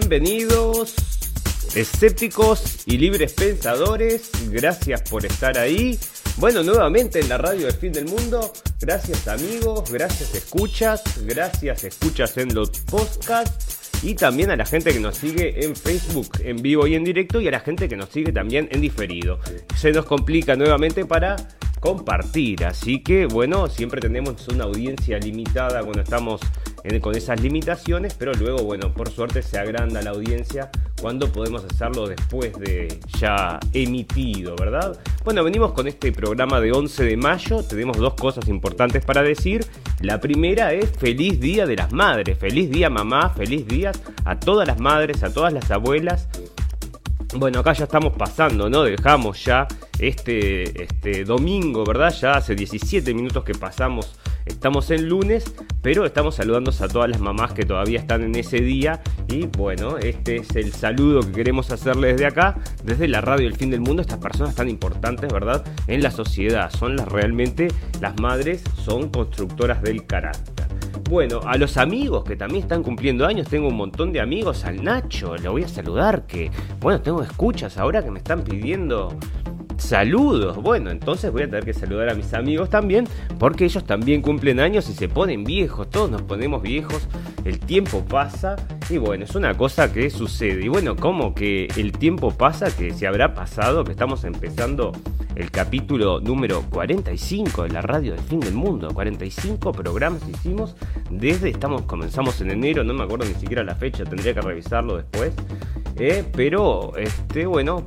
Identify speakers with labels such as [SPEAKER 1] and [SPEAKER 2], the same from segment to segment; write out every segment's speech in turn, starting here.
[SPEAKER 1] Bienvenidos, escépticos y libres pensadores, gracias por estar ahí. Bueno, nuevamente en la radio del fin del mundo, gracias amigos, gracias escuchas, gracias escuchas en los podcasts. Y también a la gente que nos sigue en Facebook en vivo y en directo y a la gente que nos sigue también en diferido. Se nos complica nuevamente para compartir, así que bueno, siempre tenemos una audiencia limitada cuando estamos con esas limitaciones, pero luego, bueno, por suerte se agranda la audiencia cuando podemos hacerlo después de ya emitido, ¿verdad? Bueno, venimos con este programa de 11 de mayo, tenemos dos cosas importantes para decir. La primera es feliz día de las madres, feliz día mamá, feliz día a todas las madres, a todas las abuelas. Bueno, acá ya estamos pasando, ¿no? Dejamos ya este, este domingo, ¿verdad? Ya hace 17 minutos que pasamos Estamos en lunes, pero estamos saludando a todas las mamás que todavía están en ese día. Y bueno, este es el saludo que queremos hacerles desde acá, desde la radio El Fin del Mundo. Estas personas tan importantes, ¿verdad? En la sociedad. Son las realmente, las madres son constructoras del carácter. Bueno, a los amigos que también están cumpliendo años, tengo un montón de amigos, al Nacho, le voy a saludar, que bueno, tengo escuchas ahora que me están pidiendo Saludos. Bueno, entonces voy a tener que saludar a mis amigos también, porque ellos también cumplen años y se ponen viejos. Todos nos ponemos viejos, el tiempo pasa y bueno, es una cosa que sucede. Y bueno, como que el tiempo pasa, que se habrá pasado, que estamos empezando el capítulo número 45 de la radio del fin del mundo. 45 programas hicimos desde, estamos, comenzamos en enero, no me acuerdo ni siquiera la fecha, tendría que revisarlo después. Eh, pero, este, bueno,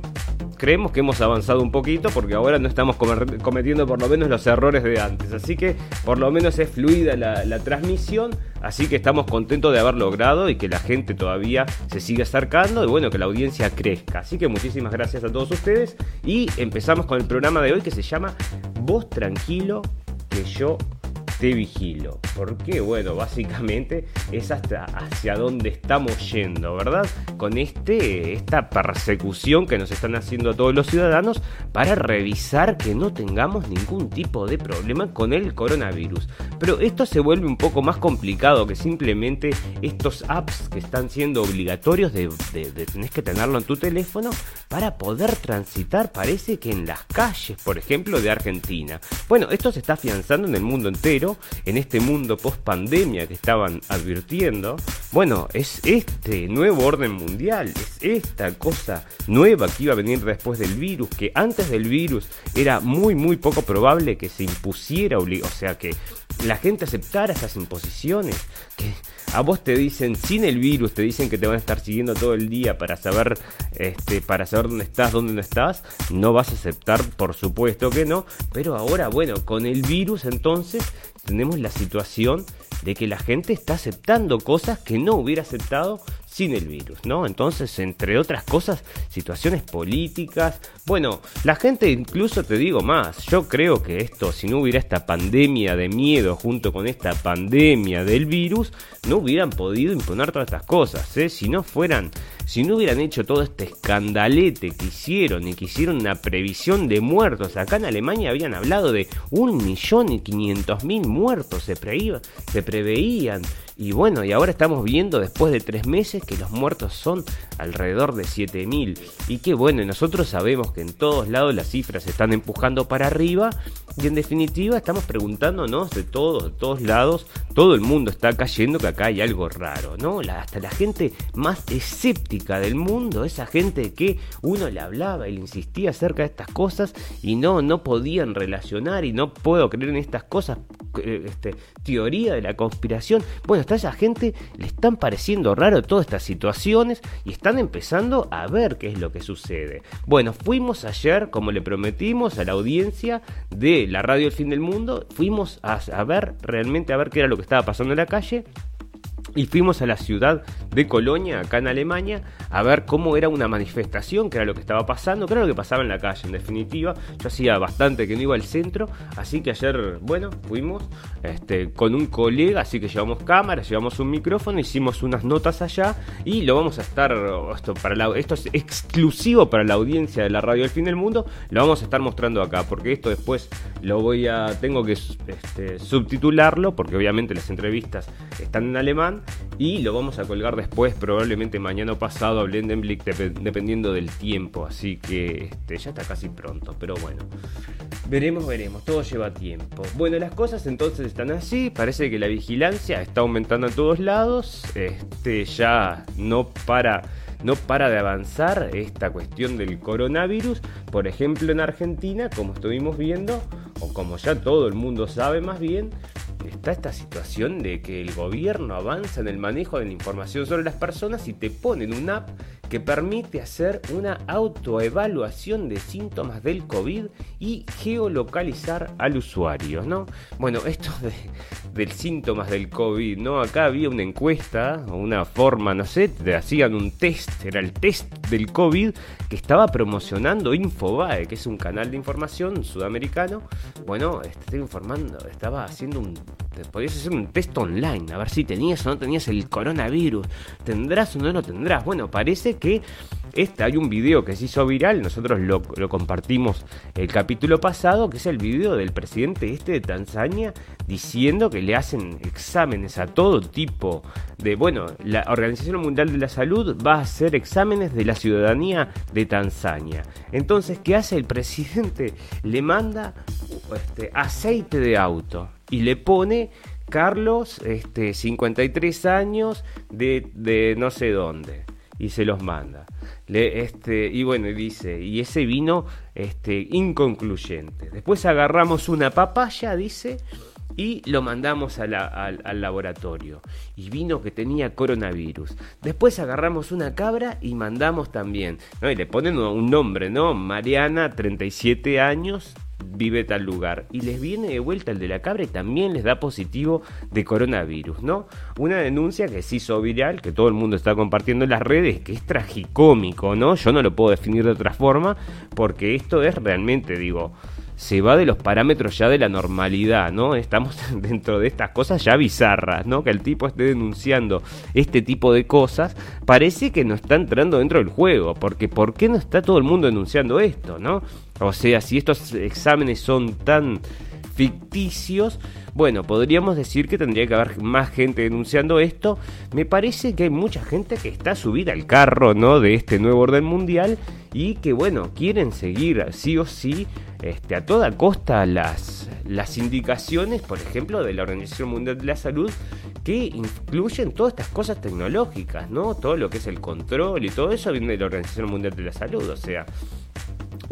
[SPEAKER 1] creemos que hemos avanzado un poquito porque ahora no estamos cometiendo por lo menos los errores de antes. Así que por lo menos es fluida la, transmisión. Así que estamos contentos de haber logrado y que la gente todavía se siga acercando y bueno, que la audiencia crezca. Así que muchísimas gracias a todos ustedes y empezamos con el programa de hoy que se llama Vos tranquilo que yo te vigilo. Porque, bueno, básicamente es hasta hacia dónde estamos yendo, ¿verdad? Con este, esta persecución que nos están haciendo todos los ciudadanos para revisar que no tengamos ningún tipo de problema con el coronavirus. Pero esto se vuelve un poco más complicado que simplemente estos apps que están siendo obligatorios de, de, tenés que tenerlo en tu teléfono para poder transitar, parece que en las calles, por ejemplo, de Argentina. Bueno, esto se está afianzando en el mundo entero en este mundo post pandemia que estaban advirtiendo, bueno, es este nuevo orden mundial, es esta cosa nueva que iba a venir después del virus, que antes del virus era muy muy poco probable que se impusiera, o sea, que la gente aceptara esas imposiciones, que a vos te dicen sin el virus, te dicen que te van a estar siguiendo todo el día para saber, este, para saber dónde estás, dónde no estás, no vas a aceptar, por supuesto que no, pero ahora, bueno, con el virus entonces tenemos la situación de que la gente está aceptando cosas que no hubiera aceptado sin el virus, ¿no? Entonces, entre otras cosas, situaciones políticas. Bueno, la gente incluso te digo más, yo creo que esto, si no hubiera esta pandemia de miedo junto con esta pandemia del virus, no hubieran podido imponer todas estas cosas, ¿eh? Si no fueran si no hubieran hecho todo este escandalete que hicieron y que hicieron una previsión de muertos, acá en Alemania habían hablado de un millón y quinientos mil muertos, se, se preveían. Y bueno, y ahora estamos viendo después de tres meses que los muertos son alrededor de 7000. Y que bueno, nosotros sabemos que en todos lados las cifras se están empujando para arriba. Y en definitiva estamos preguntándonos de todos, de todos lados, todo el mundo está cayendo que acá hay algo raro, ¿no? hasta la gente más escéptica del mundo, esa gente que uno le hablaba y le insistía acerca de estas cosas y no, no podían relacionar y no puedo creer en estas cosas, eh, este, teoría de la conspiración. Bueno, hasta esa gente le están pareciendo raro todas estas situaciones y están empezando a ver qué es lo que sucede. Bueno, fuimos ayer, como le prometimos a la audiencia de la radio El Fin del Mundo, fuimos a, a ver realmente a ver qué era lo que estaba pasando en la calle y fuimos a la ciudad de Colonia, acá en Alemania, a ver cómo era una manifestación, que era lo que estaba pasando, que era lo que pasaba en la calle, en definitiva. Yo hacía bastante que no iba al centro, así que ayer, bueno, fuimos este, con un colega, así que llevamos cámaras, llevamos un micrófono, hicimos unas notas allá y lo vamos a estar, esto, para esto es exclusivo para la audiencia de la radio del fin del mundo, lo vamos a estar mostrando acá, porque esto después lo voy a, tengo que este, subtitularlo, porque obviamente las entrevistas están en alemán y lo vamos a colgar después, probablemente mañana o pasado a Blendenblick, dependiendo del tiempo. Así que este, ya está casi pronto, pero bueno. Veremos, veremos, todo lleva tiempo. Bueno, las cosas entonces están así, parece que la vigilancia está aumentando en todos lados, este ya no para no para de avanzar esta cuestión del coronavirus, por ejemplo en Argentina, como estuvimos viendo, o como ya todo el mundo sabe más bien, está esta situación de que el gobierno avanza en el manejo de la información sobre las personas y te ponen una app que permite hacer una autoevaluación de síntomas del COVID y geolocalizar al usuario, ¿no? Bueno, esto de, del síntomas del COVID, ¿no? Acá había una encuesta una forma, no sé, te hacían un test, era el test del COVID que estaba promocionando Infobae, que es un canal de información sudamericano. Bueno, estoy informando, estaba haciendo un podías hacer un test online, a ver si tenías o no tenías el coronavirus, tendrás o no lo tendrás. Bueno, parece que este, hay un video que se hizo viral, nosotros lo, compartimos el capítulo pasado, que es el video del presidente este de Tanzania diciendo que le hacen exámenes a todo tipo de, bueno, la Organización Mundial de la Salud va a hacer exámenes de la ciudadanía de Tanzania. Entonces, ¿qué hace el presidente? Le manda este, aceite de auto y le pone Carlos, este, 53 años, de, de no sé dónde, y se los manda. Le, este, y bueno, dice, y ese vino este, inconcluyente. Después agarramos una papaya, dice, y lo mandamos al, laboratorio. Y vino que tenía coronavirus. Después agarramos una cabra y mandamos también. ¿no? Y le ponen un nombre, ¿no? Mariana, 37 años, vive tal lugar. Y les viene de vuelta el de la cabra y también les da positivo de coronavirus, ¿no? Una denuncia que se hizo viral, que todo el mundo está compartiendo en las redes, que es tragicómico, ¿no? Yo no lo puedo definir de otra forma, porque esto es realmente, digo, se va de los parámetros ya de la normalidad, ¿no? Estamos dentro de estas cosas ya bizarras, ¿no? Que el tipo esté denunciando este tipo de cosas, parece que no está entrando dentro del juego, porque ¿por qué no está todo el mundo denunciando esto, ¿no? O sea, si estos exámenes son tan ficticios, bueno, podríamos decir que tendría que haber más gente denunciando esto. Me parece que hay mucha gente que está subida al carro, ¿no? De este nuevo orden mundial y que, bueno, quieren seguir sí o sí, este, a toda costa las, las indicaciones, por ejemplo, de la Organización Mundial de la Salud, que incluyen todas estas cosas tecnológicas, ¿no? Todo lo que es el control y todo eso viene de la Organización Mundial de la Salud, o sea,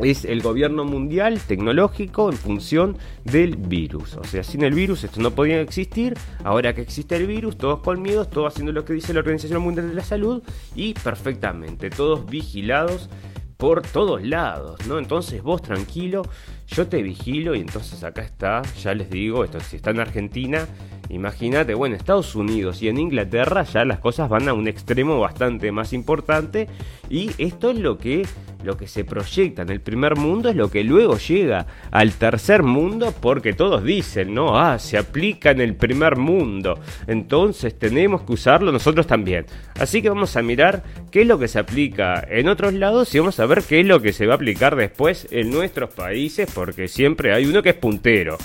[SPEAKER 1] es el gobierno mundial tecnológico en función del virus. O sea, sin el virus esto no podía existir. Ahora que existe el virus, todos conmidos, todos haciendo lo que dice la Organización Mundial de la Salud y perfectamente, todos vigilados por todos lados, ¿no? Entonces vos tranquilo, yo te vigilo y entonces acá está, ya les digo, esto si está en Argentina, imagínate, bueno, Estados Unidos y en Inglaterra ya las cosas van a un extremo bastante más importante y esto es lo que lo que se proyecta en el primer mundo es lo que luego llega al tercer mundo porque todos dicen, ¿no? Ah, se aplica en el primer mundo. Entonces tenemos que usarlo nosotros también. Así que vamos a mirar qué es lo que se aplica en otros lados y vamos a ver qué es lo que se va a aplicar después en nuestros países porque siempre hay uno que es puntero.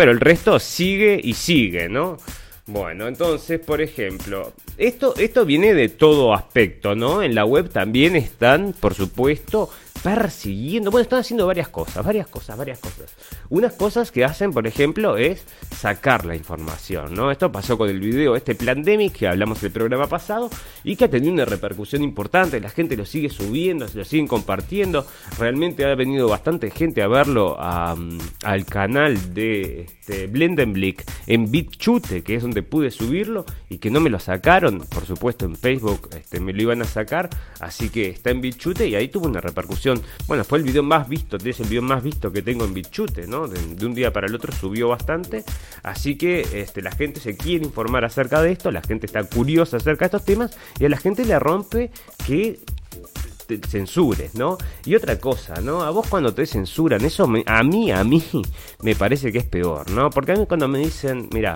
[SPEAKER 1] Pero el resto sigue y sigue, ¿no? Bueno, entonces, por ejemplo, esto, esto viene de todo aspecto, ¿no? En la web también están, por supuesto, persiguiendo. Bueno, están haciendo varias cosas, varias cosas, varias cosas. Unas cosas que hacen, por ejemplo, es sacar la información, ¿no? Esto pasó con el video este Plandemic que hablamos del programa pasado y que ha tenido una repercusión importante. La gente lo sigue subiendo, se lo siguen compartiendo. Realmente ha venido bastante gente a verlo al canal de este, Blendenblick en BitChute, que es donde pude subirlo y que no me lo sacaron. Por supuesto, en Facebook este, me lo iban a sacar, así que está en BitChute y ahí tuvo una repercusión Bueno, fue el video más visto, es el video más visto que tengo en Bichute, ¿no? De, un día para el otro subió bastante. Así que este, la gente se quiere informar acerca de esto, la gente está curiosa acerca de estos temas y a la gente le rompe que censures, ¿no? Y otra cosa, ¿no? A vos cuando te censuran, eso a mí, a mí, me parece que es peor, ¿no? Porque a mí cuando me dicen, mira,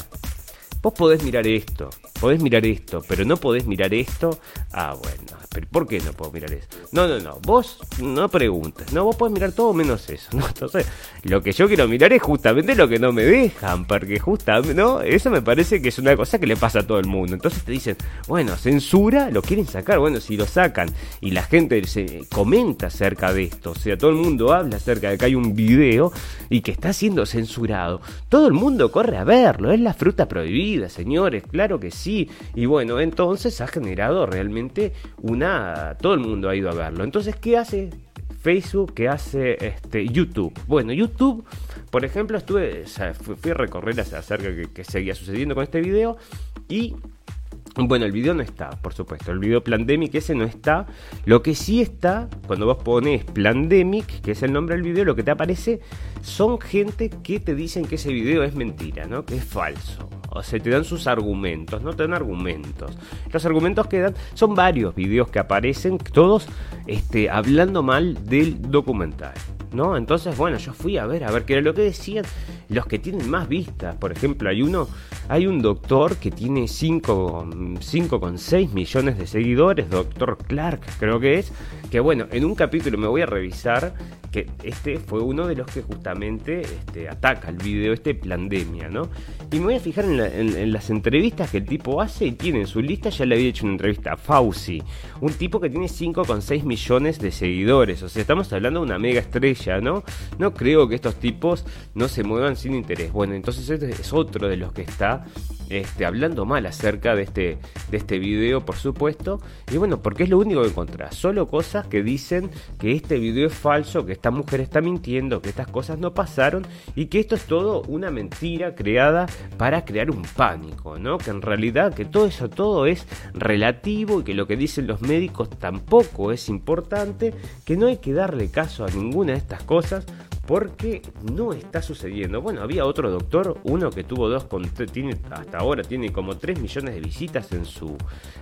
[SPEAKER 1] vos podés mirar esto, podés mirar esto, pero no podés mirar esto, ah, bueno, pero ¿por qué no puedo mirar eso? No, no, no, vos no preguntes, no, vos podés mirar todo menos eso, ¿no? Entonces, lo que yo quiero mirar es justamente lo que no me dejan, porque justamente, ¿no? Eso me parece que es una cosa que le pasa a todo el mundo. Entonces te dicen, bueno, censura, lo quieren sacar, bueno, si lo sacan y la gente se comenta acerca de esto, o sea, todo el mundo habla acerca de que hay un video y que está siendo censurado, todo el mundo corre a verlo, es la fruta prohibida, señores, claro que sí. Y bueno, entonces ha generado realmente una todo el mundo ha ido a verlo. Entonces, ¿qué hace Facebook? ¿Qué hace este, YouTube? Bueno, YouTube, por ejemplo, estuve, fui, a recorrer acerca de que, seguía sucediendo con este video y bueno, el video no está, por supuesto. El video Plandemic, ese no está. Lo que sí está, cuando vos pones Plandemic, que es el nombre del video, lo que te aparece son gente que te dicen que ese video es mentira, ¿no? Que es falso. O sea, te dan sus argumentos, no te dan argumentos. Los argumentos que dan son varios videos que aparecen, todos este, hablando mal del documental. ¿No? Entonces, bueno, yo fui a ver, a ver qué era lo que decían los que tienen más vistas. Por ejemplo, hay uno, hay un doctor que tiene 5,6 millones de seguidores, doctor Clark, creo que es, que bueno, en un capítulo me voy a revisar que este fue uno de los que justamente este, ataca el video, este pandemia, ¿no? Y me voy a fijar en, las entrevistas que el tipo hace y tiene en su lista, ya le había hecho una entrevista a Fauci, un tipo que tiene 5,6 millones de seguidores, o sea, estamos hablando de una mega estrella, ¿no? No creo que estos tipos no se muevan sin interés. Bueno, entonces este es otro de los que está este, hablando mal acerca de este, de este video, por supuesto. Y bueno, porque es lo único que encontrás. Solo cosas que dicen que este video es falso, que esta mujer está mintiendo, que estas cosas no pasaron y que esto es todo una mentira creada para crear un pánico, ¿no? Que en realidad que todo eso, todo es relativo y que lo que dicen los médicos tampoco es importante, que no hay que darle caso a ninguna de estas cosas porque no está sucediendo. Bueno, había otro doctor, uno que tuvo dos, tiene, hasta ahora tiene como 3 millones de visitas en su,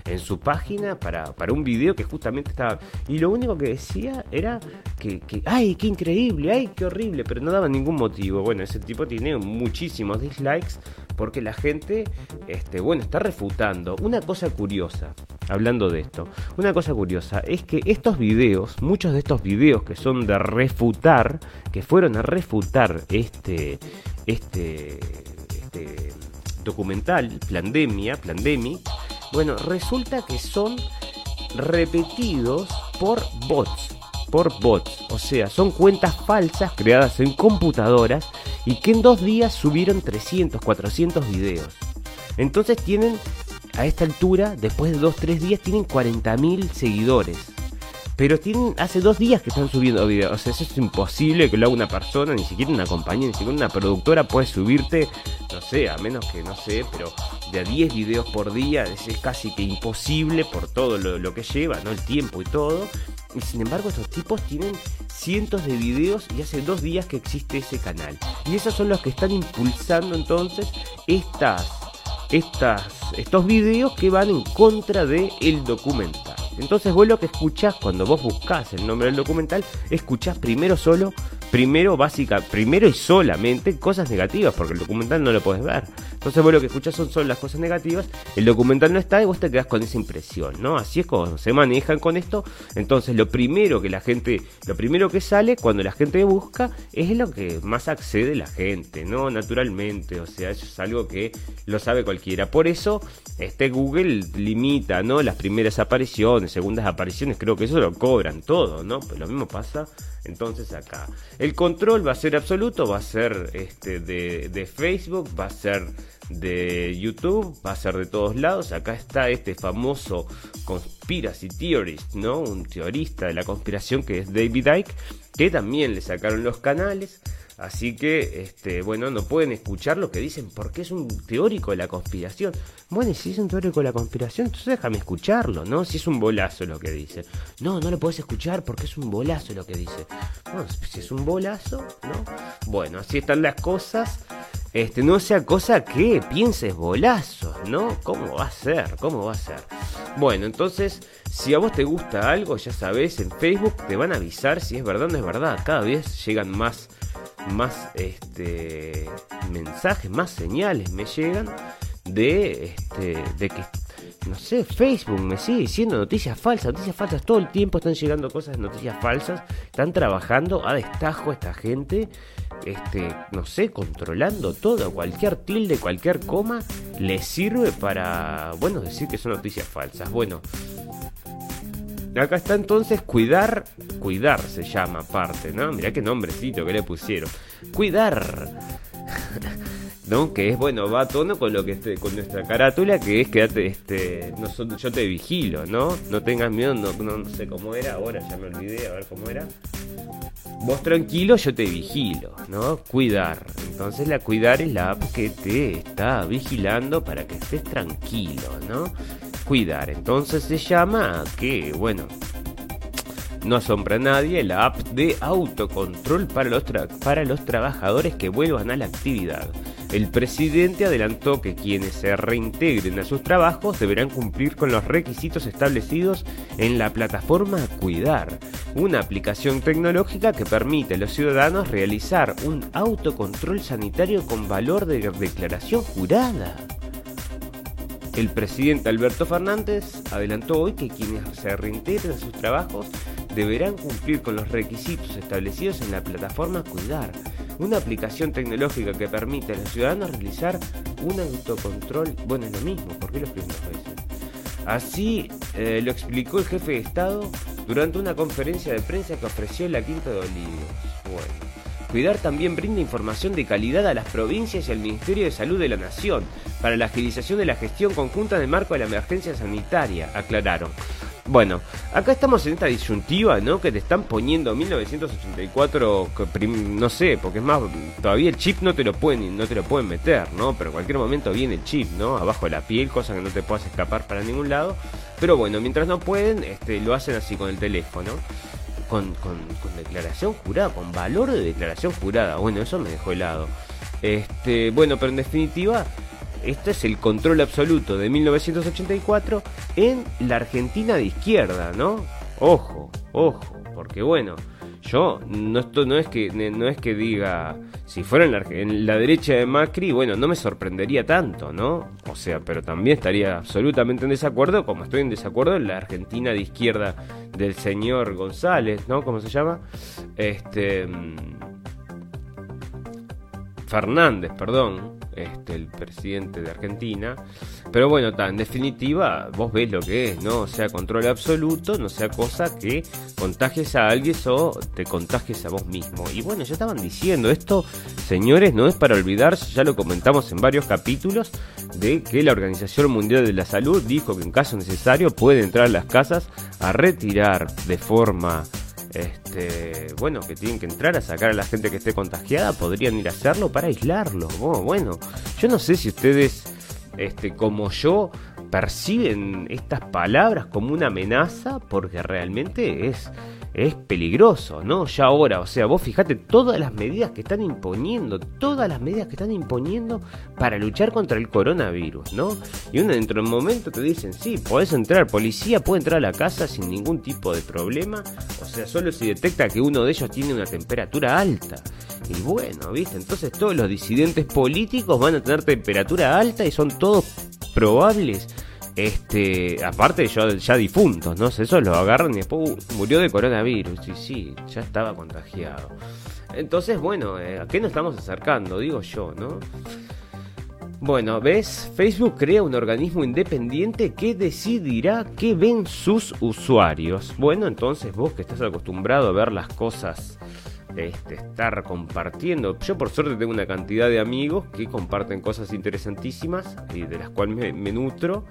[SPEAKER 1] en su página para, para un video que justamente estaba... Y lo único que decía era que, que, ¡ay, qué increíble! ¡ay, qué horrible! Pero no daba ningún motivo. Bueno, ese tipo tiene muchísimos dislikes porque la gente, este, bueno, está refutando. Una cosa curiosa, hablando de esto, una cosa curiosa es que estos videos, muchos de estos videos que son de refutar, que fueron a refutar este, este, este documental, Plandemia, Plandemic, bueno, resulta que son repetidos por bots por bots, o sea, son cuentas falsas creadas en computadoras y que en dos días subieron 300, 400 videos. Entonces tienen, a esta altura, después de 2-3 días, tienen 40.000 seguidores. Pero tienen, hace dos días que están subiendo videos. O sea, eso es imposible que lo haga una persona, ni siquiera una compañía, ni siquiera una productora puede subirte, no sé, a menos que, no sé, pero de a 10 videos por día es, casi que imposible por todo lo, que lleva, ¿no? El tiempo y todo. Y sin embargo, estos tipos tienen cientos de videos y hace dos días que existe ese canal. Y esos son los que están impulsando entonces estas, estas, estos videos que van en contra del el documental. Entonces vos lo que escuchás cuando vos buscás el nombre del documental, escuchás primero solo primero básica, primero y solamente cosas negativas, porque el documental no lo puedes ver. Entonces vos lo que escuchas son solo las cosas negativas, el documental no está y vos te quedas con esa impresión, ¿no? Así es como se manejan con esto. Entonces lo primero que la gente, lo primero que sale cuando la gente busca es lo que más accede la gente, ¿no? Naturalmente, o sea, eso es algo que lo sabe cualquiera. Por eso, este Google limita, ¿no? Las primeras apariciones, segundas apariciones, creo que eso lo cobran todo, ¿no? Pues lo mismo pasa entonces acá. El control va a ser absoluto, va a ser este de, Facebook, va a ser de YouTube, va a ser de todos lados. Acá está este famoso conspiracy theorist, ¿no? Un teorista de la conspiración que es David Icke, que también le sacaron los canales. Así que, este, bueno, no pueden escuchar lo que dicen porque es un teórico de la conspiración. Bueno, si es un teórico de la conspiración, entonces déjame escucharlo, ¿no? Si es un bolazo lo que dice. No, no lo puedes escuchar porque es un bolazo lo que dice. Bueno, si es un bolazo, ¿no? Bueno, así están las cosas. Este, no sea cosa que pienses bolazos, ¿no? ¿Cómo va a ser? ¿Cómo va a ser? Bueno, entonces, si a vos te gusta algo, ya sabes, en Facebook te van a avisar si es verdad o no es verdad. Cada vez llegan más más este, mensajes, más señales me llegan de, este, de que, no sé, Facebook me sigue diciendo noticias falsas, noticias falsas, todo el tiempo están llegando cosas de noticias falsas, están trabajando a destajo esta gente, este, no sé, controlando todo, cualquier tilde, cualquier coma, les sirve para, bueno, decir que son noticias falsas. Bueno, Acá está entonces cuidar, cuidar se llama aparte, ¿no? Mirá qué nombrecito que le pusieron. Cuidar. ¿No? Que es bueno, va a tono con lo que esté, con nuestra carátula, que es quédate, este, yo te vigilo, ¿no? No tengas miedo, no, no, sé cómo era, ahora ya me olvidé, a ver cómo era. Vos tranquilo, yo te vigilo, ¿no? Cuidar. Entonces la cuidar es la app que te está vigilando para que estés tranquilo, ¿no? Cuidar. Entonces se llama que, bueno, no asombra a nadie la app de autocontrol para los, para los trabajadores que vuelvan a la actividad. El presidente adelantó que quienes se reintegren a sus trabajos deberán cumplir con los requisitos establecidos en la plataforma Cuidar, una aplicación tecnológica que permite a los ciudadanos realizar un autocontrol sanitario con valor de declaración jurada. El presidente Alberto Fernández adelantó hoy que quienes se reintegren a sus trabajos deberán cumplir con los requisitos establecidos en la plataforma Cuidar, una aplicación tecnológica que permite a los ciudadanos realizar un autocontrol. Bueno, es lo mismo, ¿por qué lo explico veces? Así eh, lo explicó el jefe de Estado durante una conferencia de prensa que ofreció en la Quinta de Olivos. Cuidar también brinda información de calidad a las provincias y al Ministerio de Salud de la Nación para la agilización de la gestión conjunta en el marco de la emergencia sanitaria, aclararon. Bueno, acá estamos en esta disyuntiva, ¿no? Que te están poniendo 1984, no sé, porque es más, todavía el chip no te lo pueden, no te lo pueden meter, ¿no? Pero en cualquier momento viene el chip, ¿no? Abajo de la piel, cosa que no te puedas escapar para ningún lado. Pero bueno, mientras no pueden, este, lo hacen así con el teléfono con, con, declaración jurada, con valor de declaración jurada. Bueno, eso me dejó helado. Este, bueno, pero en definitiva, este es el control absoluto de 1984 en la Argentina de izquierda, ¿no? Ojo, ojo, porque bueno, yo no, esto, no, es que, no es que diga, si fuera en la, en la, derecha de Macri, bueno, no me sorprendería tanto, ¿no? O sea, pero también estaría absolutamente en desacuerdo, como estoy en desacuerdo en la Argentina de izquierda del señor González, ¿no? ¿Cómo se llama? Este... Mm, Fernández, perdón, este, el presidente de Argentina. Pero bueno, en definitiva, vos ves lo que es, ¿no? Sea, control absoluto, no sea cosa que contagies a alguien o te contagies a vos mismo. Y bueno, ya estaban diciendo, esto, señores, no es para olvidarse, ya lo comentamos en varios capítulos, de que la Organización Mundial de la Salud dijo que en caso necesario puede entrar a las casas a retirar de forma este, bueno, que tienen que entrar a sacar a la gente que esté contagiada, podrían ir a hacerlo para aislarlo. Bueno, yo no sé si ustedes, este, como yo, perciben estas palabras como una amenaza, porque realmente es es peligroso, ¿no? Ya ahora, o sea, vos fijate todas las medidas que están imponiendo, todas las medidas que están imponiendo para luchar contra el coronavirus, ¿no? Y uno dentro de un momento te dicen, sí, podés entrar, policía puede entrar a la casa sin ningún tipo de problema, o sea, solo si detecta que uno de ellos tiene una temperatura alta. Y bueno, ¿viste? Entonces todos los disidentes políticos van a tener temperatura alta y son todos probables este, aparte ya, ya difuntos, ¿no? Eso lo agarran y después uh, murió de coronavirus. Y sí, ya estaba contagiado. Entonces, bueno, eh, ¿a qué nos estamos acercando? Digo yo, ¿no? Bueno, ¿ves? Facebook crea un organismo independiente que decidirá qué ven sus usuarios. Bueno, entonces vos que estás acostumbrado a ver las cosas este, estar compartiendo. Yo por suerte tengo una cantidad de amigos que comparten cosas interesantísimas y de las cuales me, nutro.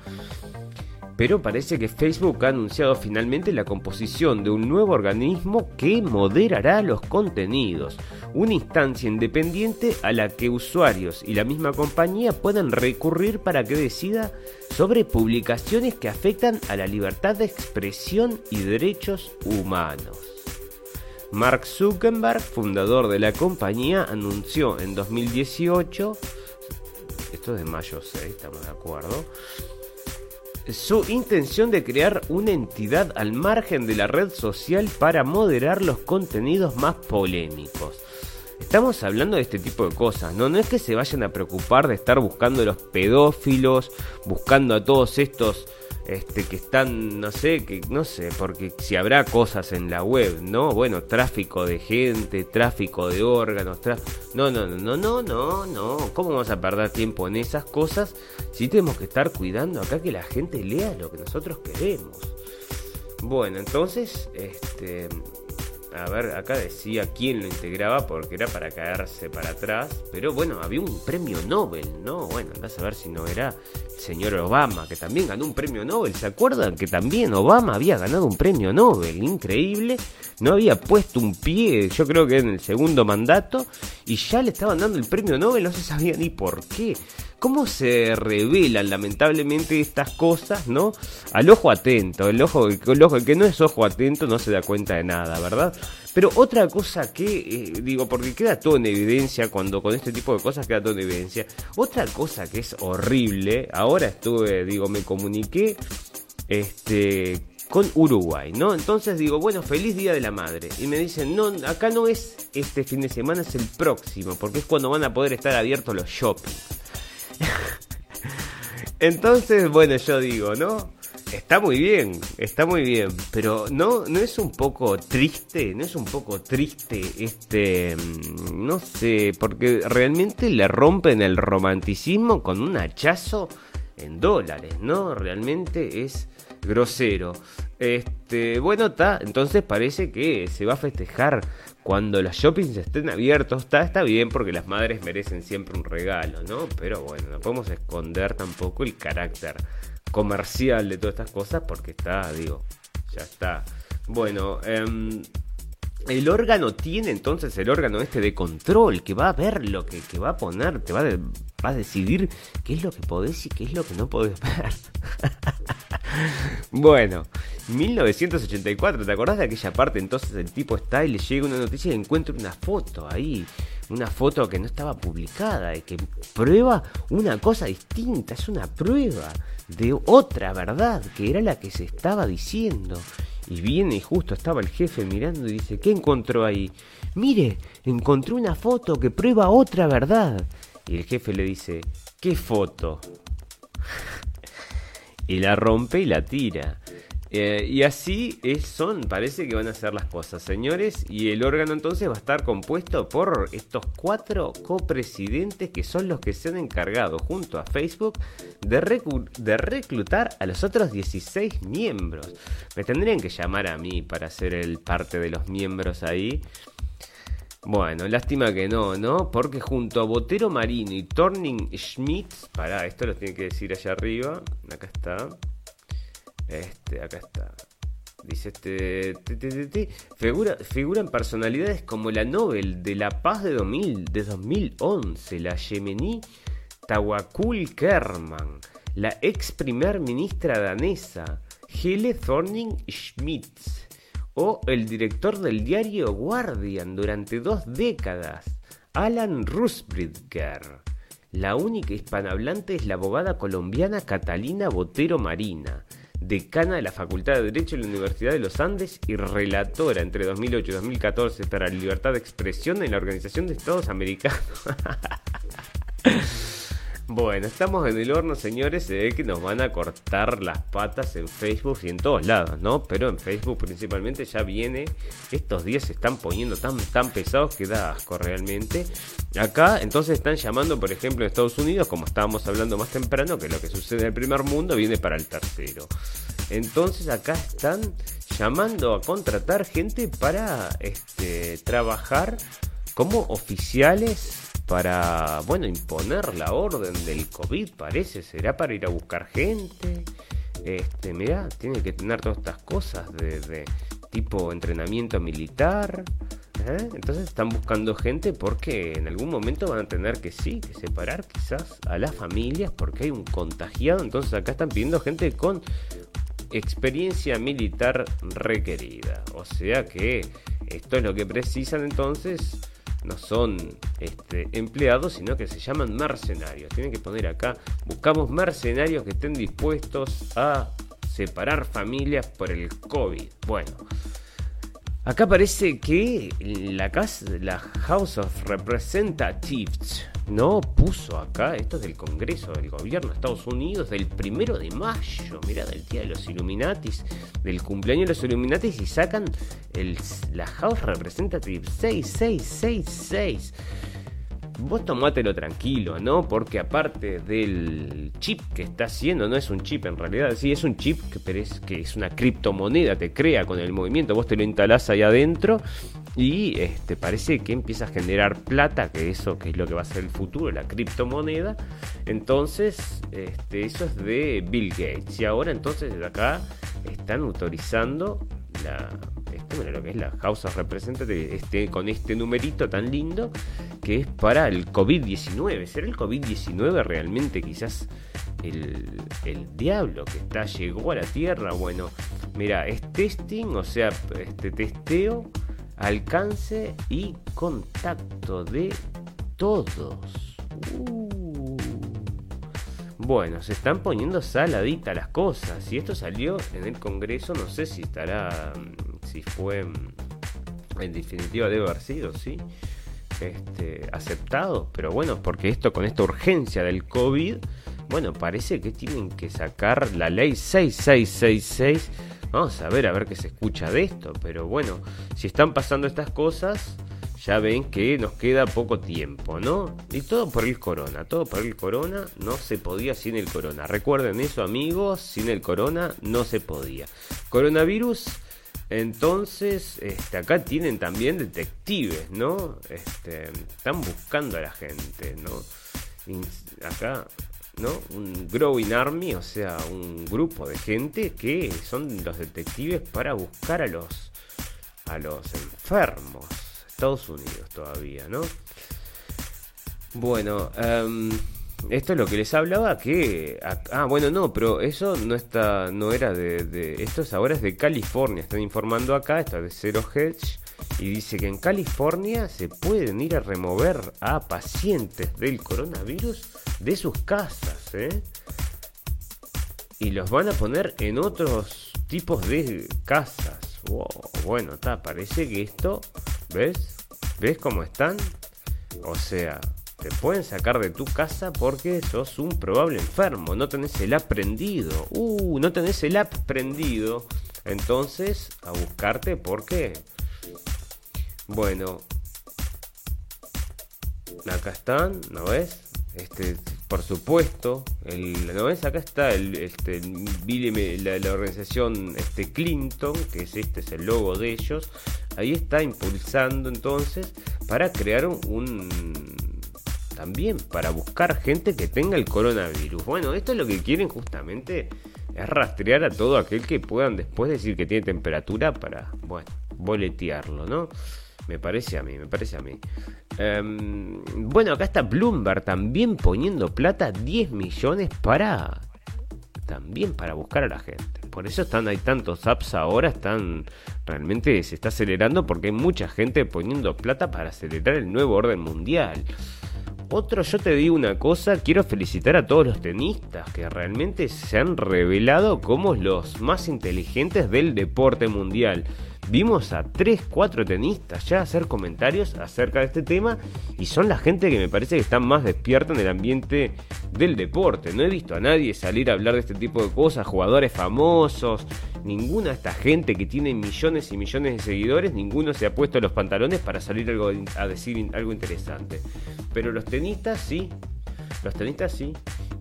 [SPEAKER 1] pero parece que Facebook ha anunciado finalmente la composición de un nuevo organismo que moderará los contenidos, una instancia independiente a la que usuarios y la misma compañía puedan recurrir para que decida sobre publicaciones que afectan a la libertad de expresión y derechos humanos. Mark Zuckerberg, fundador de la compañía, anunció en 2018, esto es de mayo 6, estamos de acuerdo, su intención de crear una entidad al margen de la red social para moderar los contenidos más polémicos. Estamos hablando de este tipo de cosas, ¿no? No es que se vayan a preocupar de estar buscando a los pedófilos, buscando a todos estos este, que están, no sé, que no sé, porque si habrá cosas en la web, ¿no? Bueno, tráfico de gente, tráfico de órganos, no, no, no, no, no, no, no, ¿cómo vamos a perder tiempo en esas cosas si tenemos que estar cuidando acá que la gente lea lo que nosotros queremos? Bueno, entonces, este, a ver, acá decía quién lo integraba porque era para caerse para atrás. Pero bueno, había un premio Nobel, ¿no? Bueno, andás a ver si no era el señor Obama, que también ganó un premio Nobel. ¿Se acuerdan que también Obama había ganado un premio Nobel? Increíble. No había puesto un pie, yo creo que en el segundo mandato, y ya le estaban dando el premio Nobel, no se sabía ni por qué cómo se revelan lamentablemente estas cosas, ¿no? Al ojo atento, el ojo, el ojo, que no es ojo atento no se da cuenta de nada, ¿verdad? Pero otra cosa que, eh, digo, porque queda todo en evidencia cuando con este tipo de cosas queda todo en evidencia. Otra cosa que es horrible, ahora estuve, digo, me comuniqué, este, con Uruguay, ¿no? Entonces digo, bueno, feliz Día de la Madre. Y me dicen, no, acá no es este fin de semana, es el próximo, porque es cuando van a poder estar abiertos los shoppings. Entonces, bueno, yo digo, ¿no? Está muy bien, está muy bien, pero no, no es un poco triste, no es un poco triste este, mm, no sé, porque realmente le rompen el romanticismo con un hachazo en dólares, ¿no? Realmente es grosero. Este, bueno, está, entonces parece que se va a festejar cuando los shoppings estén abiertos. Está, está bien porque las madres merecen siempre un regalo, ¿no? Pero bueno, no podemos esconder tampoco el carácter comercial de todas estas cosas porque está, digo, ya está. Bueno, eh, el órgano tiene entonces el órgano este de control que va a ver lo que, va a poner, te va, va, a decidir qué es lo que podés y qué es lo que no podés ver. bueno, 1984, ¿te acordás de aquella parte? Entonces el tipo está y le llega una noticia y encuentra una foto ahí, una foto que no estaba publicada y que prueba una cosa distinta, es una prueba de otra verdad que era la que se estaba diciendo. Y viene y justo estaba el jefe mirando y dice, ¿qué encontró ahí? Mire, encontré una foto que prueba otra verdad. Y el jefe le dice, ¿qué foto? y la rompe y la tira. Eh, y así es, son, parece que van a ser las cosas, señores. Y el órgano entonces va a estar compuesto por estos cuatro copresidentes que son los que se han encargado junto a Facebook de, reclutar a los otros 16 miembros. Me tendrían que llamar a mí para ser el parte de los miembros ahí. Bueno, lástima que no, ¿no? Porque junto a Botero Marino y Torning Schmidt, para esto lo tiene que decir allá arriba, acá está. Este, acá está. Dice este. Figura, figuran personalidades como la Nobel de la Paz de, 2000, de 2011, la yemení Tawakul Kerman, la ex primer ministra danesa Hele Thorning Schmidt o el director del diario Guardian durante dos décadas, Alan Rusbridger. La única hispanohablante es la abogada colombiana Catalina Botero Marina decana de la Facultad de Derecho de la Universidad de los Andes y relatora entre 2008 y 2014 para la libertad de expresión en la Organización de Estados Americanos. Bueno, estamos en el horno, señores. Se ve que nos van a cortar las patas en Facebook y en todos lados, ¿no? Pero en Facebook principalmente ya viene. Estos días se están poniendo tan, tan pesados que da asco realmente. Acá, entonces están llamando, por ejemplo, en Estados Unidos, como estábamos hablando más temprano, que lo que sucede en el primer mundo viene para el tercero. Entonces acá están llamando a contratar gente para este, trabajar como oficiales para, bueno, imponer la orden del COVID, parece, será para ir a buscar gente. este, mirá, tiene que tener todas estas cosas de, tipo entrenamiento militar. ¿eh? Entonces están buscando gente porque en algún momento van a tener que sí, que separar quizás a las familias porque hay un contagiado. Entonces acá están pidiendo gente con experiencia militar requerida. O sea que esto es lo que precisan entonces. No son este, empleados, sino que se llaman mercenarios. Tienen que poner acá, buscamos mercenarios que estén dispuestos a separar familias por el COVID. Bueno, acá parece que la, casa, la House of Representatives no puso acá, esto es del Congreso del Gobierno de Estados Unidos, del primero de mayo, mira, del día de los Illuminatis, del cumpleaños de los Illuminatis y sacan el, la House Representative 6666 vos tomátelo tranquilo, ¿no? Porque aparte del chip que está haciendo, no es un chip en realidad, sí, es un chip que es, que es una criptomoneda, te crea con el movimiento, vos te lo instalás ahí adentro y este, parece que empieza a generar plata, que eso que es lo que va a ser el futuro, la criptomoneda. Entonces, este, eso es de Bill Gates. Y ahora entonces acá están autorizando la, este, lo que es la House of Representatives este, con este numerito tan lindo que es para el COVID-19. ¿Será el COVID-19 realmente quizás el, diablo que está llegó a la Tierra? Bueno, mira, es testing, o sea, este testeo, alcance y contacto de todos. Uh. Bueno, se están poniendo saladita las cosas. Y esto salió en el Congreso, no sé si estará, si fue, en definitiva debe haber sido, ¿sí? este, aceptado, pero bueno, porque esto con esta urgencia del COVID, bueno, parece que tienen que sacar la ley 6666. Vamos a ver, a ver qué se escucha de esto, pero bueno, si están pasando estas cosas, ya ven que nos queda poco tiempo, ¿no? Y todo por el corona, todo por el corona, no se podía sin el corona. Recuerden eso amigos, sin el corona no se podía. Coronavirus entonces, este, acá tienen también detectives, ¿no? Este, están buscando a la gente, ¿no? acá, ¿no? Un growing army, o sea, un grupo de gente que son los detectives para buscar a los a los enfermos. Estados Unidos todavía, ¿no? Bueno, um, esto es lo que les hablaba que ah bueno no pero eso no está no era de, esto es ahora es de California están informando acá está de Zero Hedge y dice que en California se pueden ir a remover a pacientes del coronavirus de sus casas ¿eh? y los van a poner en otros tipos de casas. Bueno está parece que esto ves ves cómo están o sea te pueden sacar de tu casa porque sos un probable enfermo, no tenés el app prendido. Uh, no tenés el app prendido. Entonces, a buscarte porque... Bueno. Acá están, ¿no ves? Este, por supuesto, ¿no ves? Acá está este, la, la, organización este, Clinton, que es este es el logo de ellos. Ahí está impulsando entonces para crear un también para buscar gente que tenga el coronavirus. Bueno, esto es lo que quieren justamente, es rastrear a todo aquel que puedan después decir que tiene temperatura para, bueno, boletearlo, ¿no? Me parece a mí, me parece a mí. Em, bueno, acá está Bloomberg también poniendo plata, 10 millones para... También para buscar a la gente. Por eso están, hay tantos apps ahora, están realmente se está acelerando porque hay mucha gente poniendo plata para acelerar el nuevo orden mundial. Otro, yo te digo una cosa, quiero felicitar a todos los tenistas que realmente se han revelado como los más inteligentes del deporte mundial. Vimos a 3, 4 tenistas ya hacer comentarios acerca de este tema y son la gente que me parece que están más despierta en el ambiente del deporte. No he visto a nadie salir a hablar de este tipo de cosas, jugadores famosos, ninguna de esta gente que tiene millones y millones de seguidores, ninguno se ha puesto los pantalones para salir algo, a decir algo interesante. Pero los tenistas sí, los tenistas sí.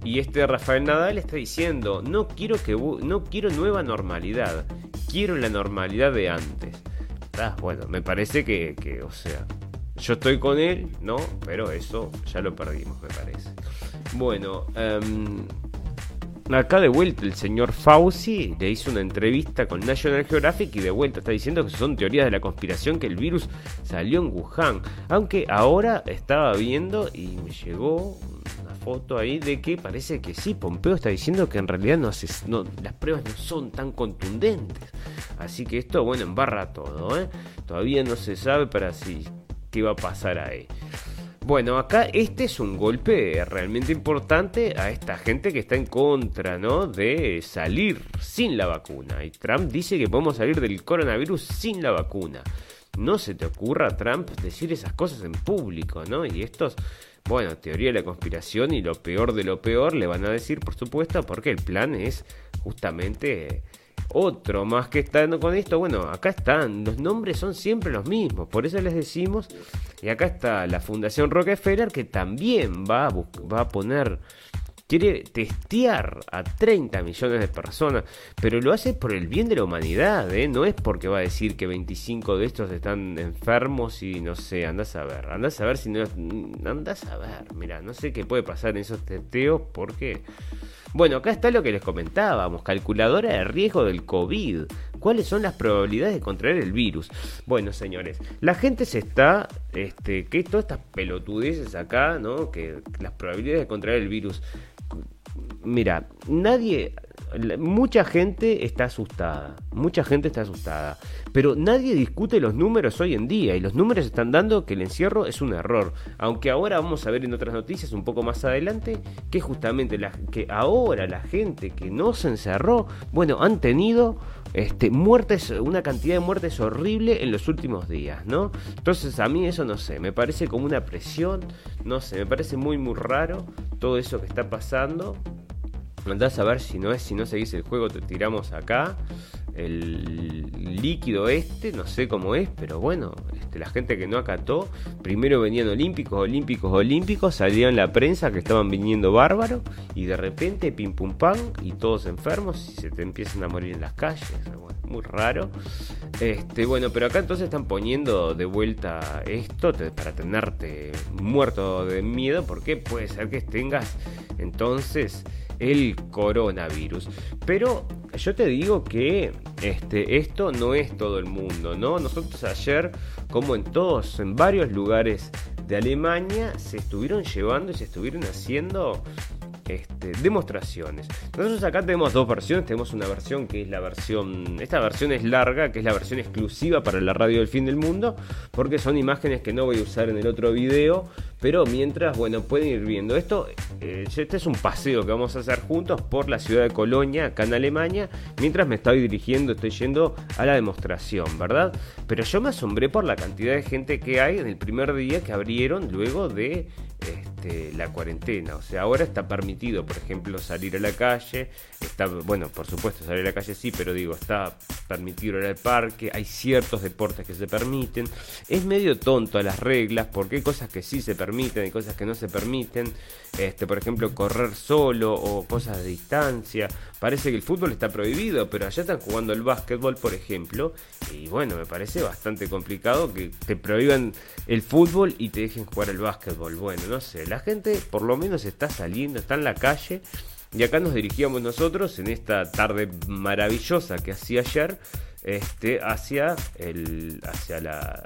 [SPEAKER 1] Y este Rafael Nadal está diciendo, no quiero, que, no quiero nueva normalidad, quiero la normalidad de antes. Ah, bueno, me parece que, que, o sea, yo estoy con él, ¿no? Pero eso ya lo perdimos, me parece. Bueno, um, Acá de vuelta el señor Fauci le hizo una entrevista con National Geographic y de vuelta está diciendo que son teorías de la conspiración que el virus salió en Wuhan. Aunque ahora estaba viendo y me llegó foto ahí de que parece que sí, Pompeo está diciendo que en realidad no, no las pruebas no son tan contundentes. Así que esto, bueno, embarra todo. ¿eh? Todavía no se sabe para si qué va a pasar ahí. Bueno, acá este es un golpe realmente importante a esta gente que está en contra, ¿no? De salir sin la vacuna. Y Trump dice que podemos salir del coronavirus sin la vacuna. No se te ocurra, Trump, decir esas cosas en público, ¿no? Y estos, bueno, teoría de la conspiración y lo peor de lo peor le van a decir, por supuesto, porque el plan es justamente otro más que estando con esto, bueno, acá están, los nombres son siempre los mismos, por eso les decimos, y acá está la Fundación Rockefeller que también va a, va a poner, quiere testear a 30 millones de personas, pero lo hace por el bien de la humanidad, ¿eh? no es porque va a decir que 25 de estos están enfermos y no sé, andás a ver, andás a ver si no, andás a ver, mira, no sé qué puede pasar en esos testeos porque... Bueno, acá está lo que les comentábamos, calculadora de riesgo del COVID. ¿Cuáles son las probabilidades de contraer el virus? Bueno, señores, la gente se está, este, que todas estas pelotudeces acá, ¿no? Que las probabilidades de contraer el virus. Mira, nadie, mucha gente está asustada, mucha gente está asustada, pero nadie discute los números hoy en día y los números están dando que el encierro es un error, aunque ahora vamos a ver en otras noticias un poco más adelante que justamente la, que ahora la gente que no se encerró, bueno, han tenido este, muertes, una cantidad de muertes horrible en los últimos días, ¿no? Entonces a mí eso no sé, me parece como una presión, no sé, me parece muy muy raro todo eso que está pasando Andás a ver si no es, si no seguís el juego, te tiramos acá. El líquido este, no sé cómo es, pero bueno, este, la gente que no acató, primero venían olímpicos, olímpicos, olímpicos, salían la prensa que estaban viniendo bárbaros, y de repente pim pum pam, y todos enfermos, y se te empiezan a morir en las calles. muy raro. Este, bueno, pero acá entonces están poniendo de vuelta esto para tenerte muerto de miedo, porque puede ser que tengas entonces el coronavirus. Pero yo te digo que este, esto no es todo el mundo, ¿no? Nosotros ayer, como en todos, en varios lugares de Alemania, se estuvieron llevando y se estuvieron haciendo este, demostraciones. Nosotros acá tenemos dos versiones, tenemos una versión que es la versión, esta versión es larga, que es la versión exclusiva para la radio del fin del mundo, porque son imágenes que no voy a usar en el otro video, pero mientras, bueno, pueden ir viendo esto, eh, este es un paseo que vamos a hacer juntos por la ciudad de Colonia, acá en Alemania, mientras me estoy dirigiendo, estoy yendo a la demostración, ¿verdad? Pero yo me asombré por la cantidad de gente que hay en el primer día que abrieron luego de este, la cuarentena. O sea, ahora está permitido, por ejemplo, salir a la calle. Está, bueno, por supuesto, salir a la calle sí, pero digo, está permitido ir al parque. Hay ciertos deportes que se permiten. Es medio tonto a las reglas porque hay cosas que sí se permiten, hay cosas que no se permiten. Este, por ejemplo, correr solo o cosas de distancia. Parece que el fútbol está prohibido, pero allá están jugando el básquetbol, por ejemplo. Y bueno, me parece bastante complicado que te prohíban el fútbol y te dejen jugar el básquetbol. Bueno, no sé, la gente por lo menos está saliendo, está en la calle. Y acá nos dirigíamos nosotros en esta tarde maravillosa que hacía ayer, este, hacia el, hacia la,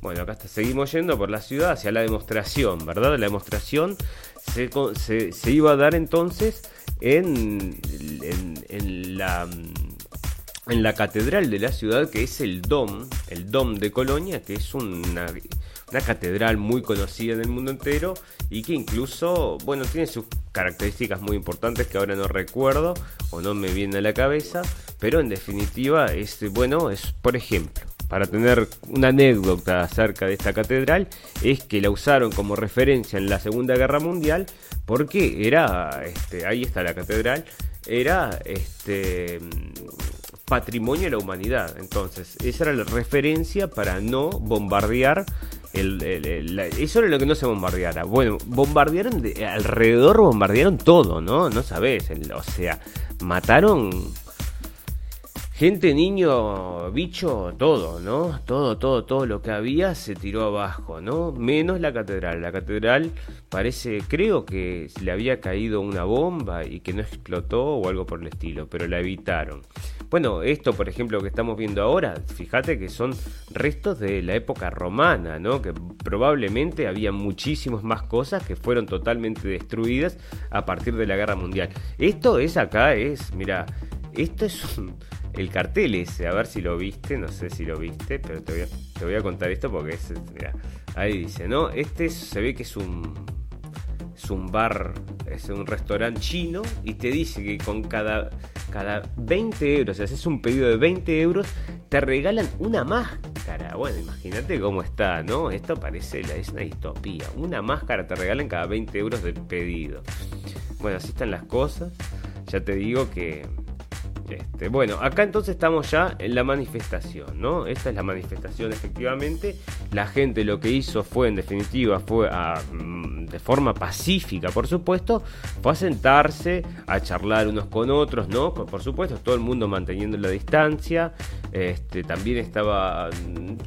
[SPEAKER 1] bueno, acá seguimos yendo por la ciudad hacia la demostración, ¿verdad? La demostración se, se, iba a dar entonces en, la catedral de la ciudad que es el Dom, el Dom de Colonia, que es una, una catedral muy conocida en el mundo entero y que incluso, bueno, tiene sus características muy importantes que ahora no recuerdo o no me viene a la cabeza, pero en definitiva es, bueno, es por ejemplo, para tener una anécdota acerca de esta catedral, es que la usaron como referencia en la Segunda Guerra Mundial porque era, este, ahí está la catedral, era este patrimonio de la humanidad. Entonces, esa era la referencia para no bombardear el, eso era lo que no se bombardeara. Bueno, bombardearon alrededor, bombardearon todo, ¿no? No sabes, o sea, mataron Gente, niño, bicho, todo, ¿no? Todo, todo, todo lo que había se tiró abajo, ¿no? Menos la catedral. La catedral parece, creo que le había caído una bomba y que no explotó o algo por el estilo, pero la evitaron. Bueno, esto, por ejemplo, que estamos viendo ahora, fíjate que son restos de la época romana, ¿no? Que probablemente había muchísimas más cosas que fueron totalmente destruidas a partir de la guerra mundial. Esto es acá, es, mira, esto es el cartel ese, a ver si lo viste, no sé si lo viste, pero te voy a, a contar esto porque es, mira, ahí dice, ¿no? Este se ve que es un, es un bar, es un restaurante chino y te dice que con cada, cada 20 euros, si haces un pedido de 20 euros, te regalan una máscara. Bueno, imagínate cómo está, ¿no? Esto parece, es una distopía. Una máscara te regalan cada 20 euros del pedido. Bueno, así están las cosas. Ya te digo que este, bueno, acá entonces estamos ya en la manifestación, ¿no? Esta es la manifestación efectivamente. La gente lo que hizo fue, en definitiva, fue mm, de forma pacífica, por supuesto, fue a sentarse, a charlar unos con otros, ¿no? Por, supuesto, todo el mundo manteniendo la distancia. Este, también estaba,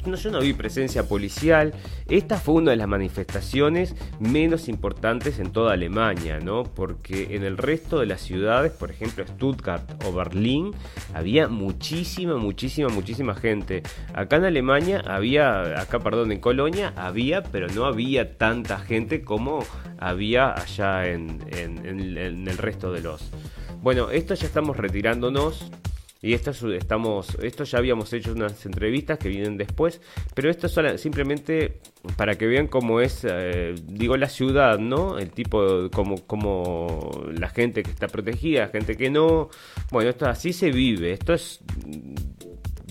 [SPEAKER 1] no, yo no vi presencia policial. Esta fue una de las manifestaciones menos importantes en toda Alemania, ¿no? Porque en el resto de las ciudades, por ejemplo, Stuttgart o Berlín, había muchísima, muchísima, muchísima gente. Acá en Alemania había, acá perdón, en Colonia había, pero no había tanta gente como había allá en, en el resto de los... Bueno, esto ya estamos retirándonos. Y esto, estamos, esto ya habíamos hecho unas entrevistas que vienen después, pero esto es simplemente para que vean cómo es, eh, digo, la ciudad, ¿no? El tipo, como, como la gente que está protegida, gente que no. Bueno, esto así se vive, esto es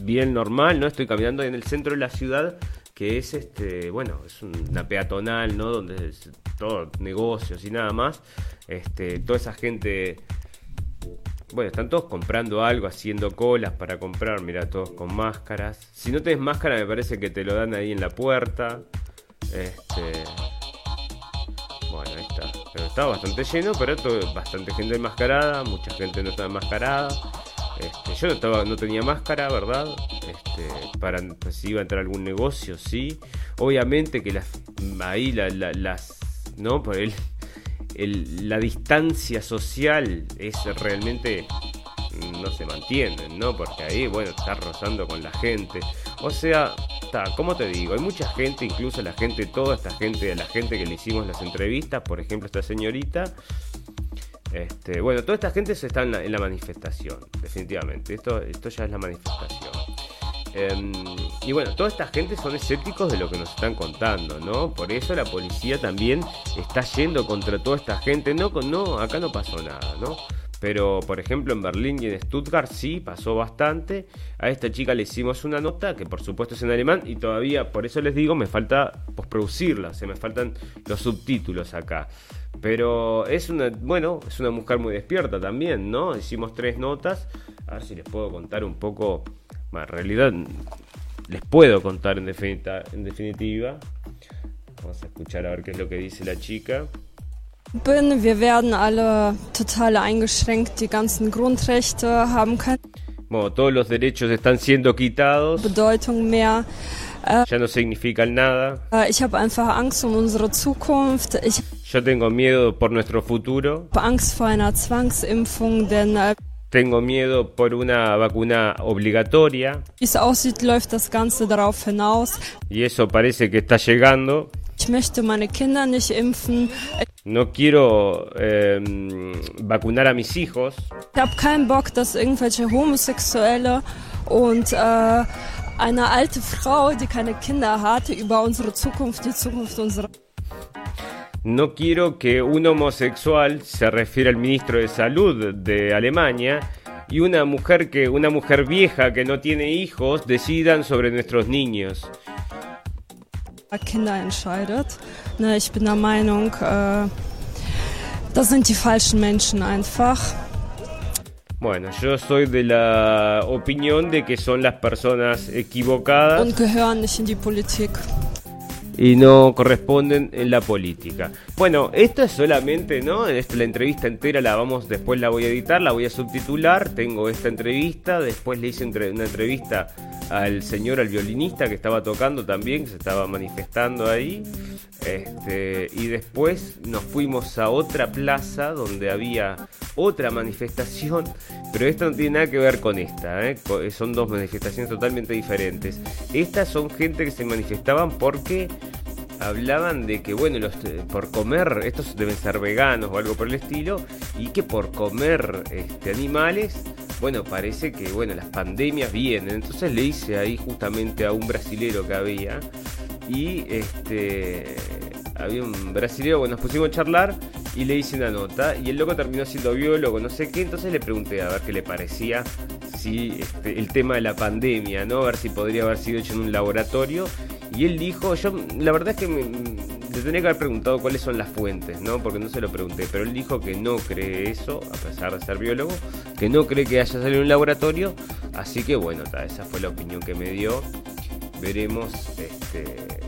[SPEAKER 1] bien normal, ¿no? Estoy caminando en el centro de la ciudad que es este, bueno, es una peatonal, ¿no? Donde es todo negocios y nada más. Este, toda esa gente bueno, están todos comprando algo, haciendo colas para comprar, mira, todos con máscaras. Si no tenés máscara, me parece que te lo dan ahí en la puerta. Este. Bueno, ahí está. Pero está bastante lleno, pero todo, bastante gente enmascarada, mucha gente no está enmascarada. Este, yo no, estaba, no tenía máscara, ¿verdad? Este, para pues, si iba a entrar algún negocio, sí. Obviamente que las ahí las no por el la distancia social es realmente no se mantiene, ¿no? Porque ahí, bueno, está rozando con la gente. O sea, está, como te digo, hay mucha gente, incluso la gente, toda esta gente, la gente que le hicimos las entrevistas, por ejemplo, esta señorita. Este, bueno, toda esta gente se está en la, en la manifestación, definitivamente. Esto, esto ya es la manifestación. Em, y bueno, toda esta gente son escépticos de lo que nos están contando, ¿no? Por eso la policía también está yendo contra toda esta gente. No, no, acá no pasó nada, ¿no? Pero, por ejemplo, en Berlín y en Stuttgart sí pasó bastante. A esta chica le hicimos una nota, que por supuesto es en alemán, y todavía, por eso les digo, me falta posproducirla, se me faltan los subtítulos acá. Pero es una, bueno, es una mujer muy despierta también, ¿no? Hicimos tres notas. A ver si les puedo contar un poco en realidad les puedo contar en, definitiva, en definitiva. Vamos a escuchar a ver qué es lo que dice la chica.
[SPEAKER 2] Bin, wir werden alle total eingeschränkt, die ganzen Grundrechte haben keine
[SPEAKER 1] bueno, todos los derechos están siendo quitados.
[SPEAKER 2] Bedeutung mehr.
[SPEAKER 1] Äh, ya no significan nada.
[SPEAKER 2] Äh, ich habe einfach Angst um unsere Zukunft. Ich
[SPEAKER 1] Yo tengo miedo por nuestro futuro.
[SPEAKER 2] Angst vor einer Zwangsimpfung, denn
[SPEAKER 1] tengo miedo por una vacuna obligatoria.
[SPEAKER 2] aussieht, läuft das Ganze darauf hinaus.
[SPEAKER 1] Y eso parece que está llegando.
[SPEAKER 2] Ich möchte meine Kinder nicht impfen.
[SPEAKER 1] No quiero eh, vacunar a mis hijos.
[SPEAKER 2] Ich habe keinen Bock, dass irgendwelche Homosexuelle und äh, eine alte Frau, die keine Kinder hatte, über unsere Zukunft, die Zukunft unserer
[SPEAKER 1] No quiero que un homosexual, se refiere al ministro de Salud de Alemania, y una mujer que una mujer vieja que no tiene hijos decidan sobre nuestros niños.
[SPEAKER 2] Kinder entscheidet. Ne, ich bin der Meinung, äh, das sind die falschen Menschen einfach.
[SPEAKER 1] Bueno, yo soy de la opinión de que son las personas equivocadas.
[SPEAKER 2] Und gehören nicht in die Politik.
[SPEAKER 1] Y no corresponden en la política. Bueno, esto es solamente, ¿no? La entrevista entera la vamos, después la voy a editar, la voy a subtitular, tengo esta entrevista, después le hice una entrevista al señor, al violinista que estaba tocando también, que se estaba manifestando ahí. Este, y después nos fuimos a otra plaza donde había otra manifestación, pero esta no tiene nada que ver con esta, ¿eh? son dos manifestaciones totalmente diferentes. Estas son gente que se manifestaban porque hablaban de que, bueno, los, eh, por comer, estos deben ser veganos o algo por el estilo, y que por comer este, animales, bueno, parece que, bueno, las pandemias vienen. Entonces le hice ahí justamente a un brasilero que había, y este, había un brasilero, bueno, nos pusimos a charlar y le hice una nota, y el loco terminó siendo biólogo, no sé qué, entonces le pregunté a ver qué le parecía si este, el tema de la pandemia, ¿no? A ver si podría haber sido hecho en un laboratorio. Y él dijo, yo la verdad es que me, le tenía que haber preguntado cuáles son las fuentes, ¿no? Porque no se lo pregunté, pero él dijo que no cree eso, a pesar de ser biólogo, que no cree que haya salido en un laboratorio. Así que bueno, esa fue la opinión que me dio. Veremos este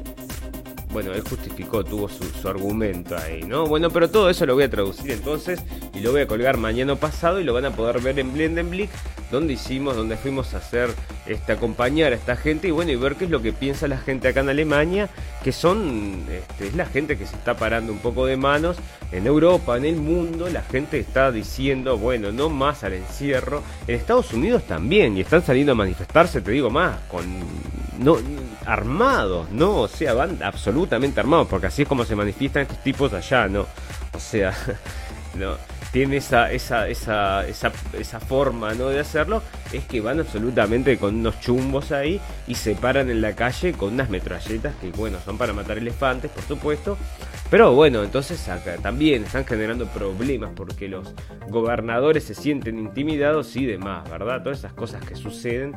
[SPEAKER 1] bueno, él justificó, tuvo su, argumento ahí, ¿no? Bueno, pero todo eso lo voy a traducir entonces y lo voy a colgar mañana pasado y lo van a poder ver en Blendenblick, donde hicimos, donde fuimos a hacer, este, acompañar a esta gente y bueno, y ver qué es lo que piensa la gente acá en Alemania, que son, este, es la gente que se está parando un poco de manos en Europa, en el mundo, la gente está diciendo, bueno, no más al encierro, en Estados Unidos también, y están saliendo a manifestarse, te digo más, con no armados, ¿no? O sea, van absolutamente armados, porque así es como se manifiestan estos tipos allá, ¿no? O sea, no tiene esa, esa, esa, esa, esa forma ¿no? de hacerlo, es que van absolutamente con unos chumbos ahí y se paran en la calle con unas metralletas que, bueno, son para matar elefantes, por supuesto. Pero bueno, entonces acá también están generando problemas porque los gobernadores se sienten intimidados y demás, ¿verdad? Todas esas cosas que suceden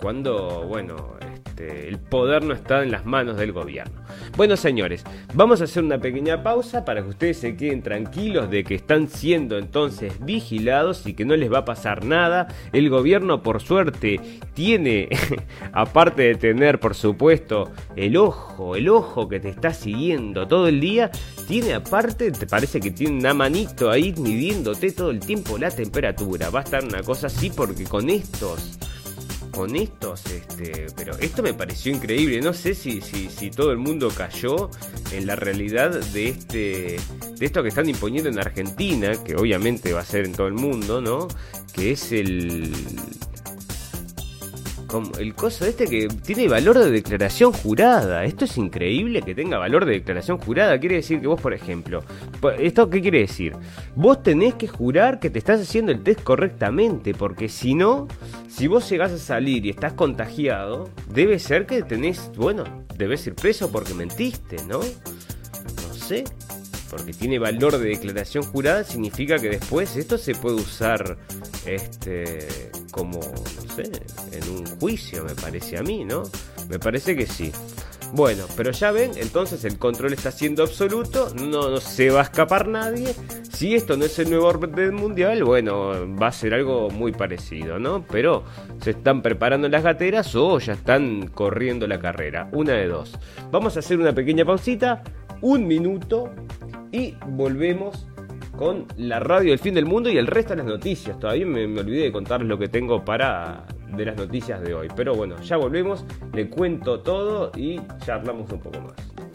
[SPEAKER 1] cuando, bueno, este, el poder no está en las manos del gobierno. Bueno, señores, vamos a hacer una pequeña pausa para que ustedes se queden tranquilos de que están siendo entonces vigilados y que no les va a pasar nada. El gobierno, por suerte, tiene, aparte de tener, por supuesto, el ojo, el ojo que te está siguiendo todo el día, tiene aparte, te parece que tiene una manito ahí midiéndote todo el tiempo la temperatura. Va a estar una cosa así porque con estos con estos, este, pero esto me pareció increíble. No sé si, si, si todo el mundo cayó en la realidad de este, de esto que están imponiendo en Argentina, que obviamente va a ser en todo el mundo, ¿no? Que es el como el coso este que tiene valor de declaración jurada. Esto es increíble que tenga valor de declaración jurada. Quiere decir que vos, por ejemplo, ¿esto qué quiere decir? Vos tenés que jurar que te estás haciendo el test correctamente, porque si no, si vos llegás a salir y estás contagiado, debe ser que tenés, bueno, debes ir preso porque mentiste, ¿no? No sé porque tiene valor de declaración jurada, significa que después esto se puede usar este como, no sé, en un juicio, me parece a mí, ¿no? Me parece que sí. Bueno, pero ya ven, entonces el control está siendo absoluto, no, no, se va a escapar nadie. Si esto no es el nuevo orden mundial, bueno, va a ser algo muy parecido, ¿no? Pero se están preparando las gateras o ya están corriendo la carrera, una de dos. Vamos a hacer una pequeña pausita, un minuto y volvemos con la radio del fin del mundo y el resto de las noticias. Todavía me, olvidé de contarles lo que tengo para de las noticias de hoy. Pero bueno, ya volvemos, le cuento todo y charlamos un poco más.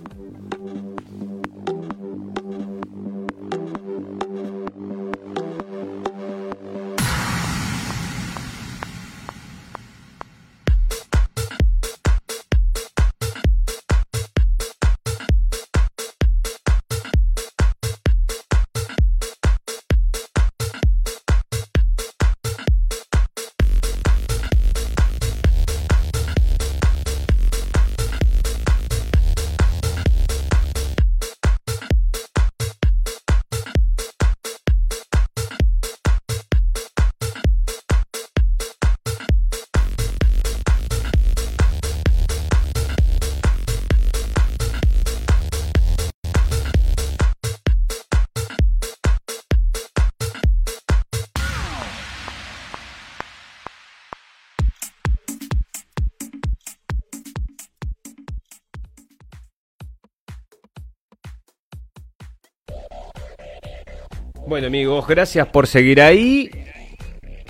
[SPEAKER 1] Bueno amigos, gracias por seguir ahí.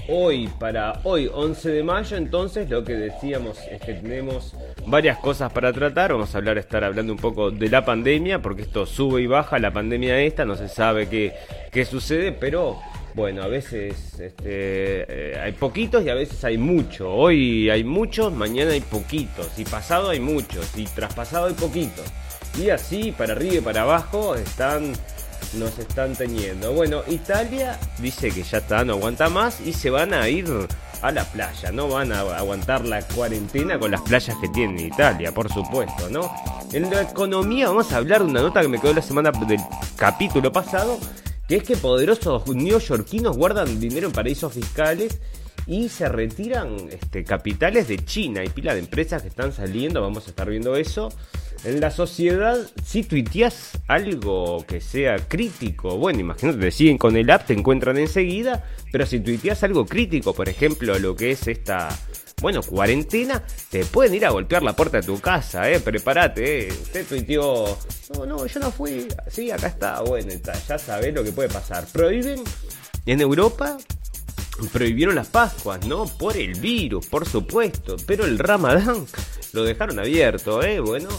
[SPEAKER 1] Hoy, para hoy, 11 de mayo, entonces lo que decíamos es que tenemos varias cosas para tratar. Vamos a hablar, estar hablando un poco de la pandemia, porque esto sube y baja, la pandemia esta, no se sabe qué, qué sucede, pero bueno, a veces este, eh, hay poquitos y a veces hay mucho. Hoy hay muchos, mañana hay poquitos, y pasado hay muchos, y traspasado hay poquitos. Y así, para arriba y para abajo, están nos están teniendo. Bueno, Italia dice que ya está, no aguanta más y se van a ir a la playa. No van a aguantar la cuarentena con las playas que tiene Italia, por supuesto, ¿no? En la economía vamos a hablar de una nota que me quedó la semana del capítulo pasado, que es que poderosos neoyorquinos guardan dinero en paraísos fiscales y se retiran este, capitales de China. Hay pila de empresas que están saliendo, vamos a estar viendo eso en la sociedad, si tuiteas algo que sea crítico, bueno, imagínate, te siguen con el app, te encuentran enseguida, pero si tuiteas algo crítico, por ejemplo, lo que es esta, bueno, cuarentena, te pueden ir a golpear la puerta de tu casa, eh, prepárate, eh. Usted tuiteó, no, no, yo no fui, sí, acá está, bueno, está, ya sabes lo que puede pasar. Prohíben en Europa prohibieron las Pascuas, ¿no? Por el virus, por supuesto. Pero el Ramadán lo dejaron abierto, ¿eh? Bueno,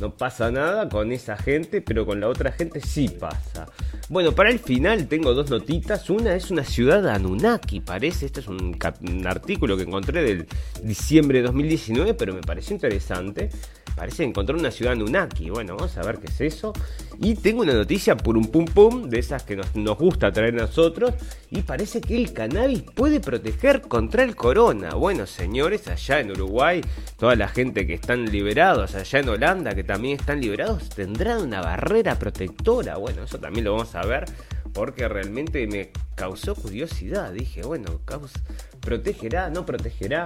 [SPEAKER 1] no pasa nada con esa gente, pero con la otra gente sí pasa. Bueno, para el final tengo dos notitas. Una es una ciudad Anunnaki, parece. Este es un, artículo que encontré del diciembre de 2019, pero me pareció interesante. Parece encontrar una ciudad Anunnaki. Bueno, vamos a ver qué es eso. Y tengo una noticia por un pum pum, de esas que nos, nos gusta traer a nosotros. Y parece que el cannabis puede proteger contra el corona. Bueno, señores, allá en Uruguay, toda la gente que están liberados, allá en Holanda, que también están liberados, tendrán una barrera protectora. Bueno, eso también lo vamos a ver porque realmente me causó curiosidad. Dije, bueno, protegerá, no protegerá.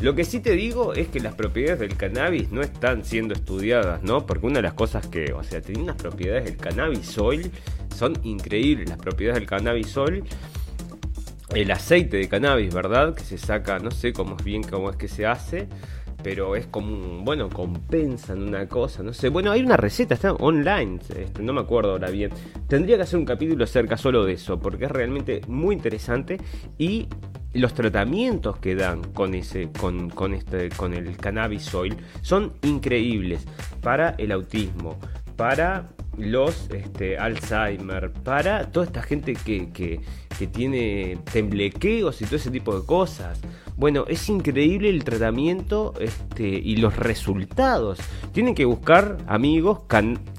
[SPEAKER 1] Lo que sí te digo es que las propiedades del cannabis no están siendo estudiadas, ¿no? Porque una de las cosas que, o sea, tiene unas propiedades del cannabis oil son increíbles. Las propiedades del cannabis oil el aceite de cannabis, ¿verdad? Que se saca, no sé cómo es bien cómo es que se hace, pero es como, bueno, compensan una cosa, no sé. Bueno, hay una receta, está online, este, no me acuerdo ahora bien. Tendría que hacer un capítulo acerca solo de eso, porque es realmente muy interesante y los tratamientos que dan con ese con, con este con el cannabis oil son increíbles para el autismo para los este, Alzheimer, para toda esta gente que, que, que, tiene temblequeos y todo ese tipo de cosas. Bueno, es increíble el tratamiento este, y los resultados. Tienen que buscar, amigos,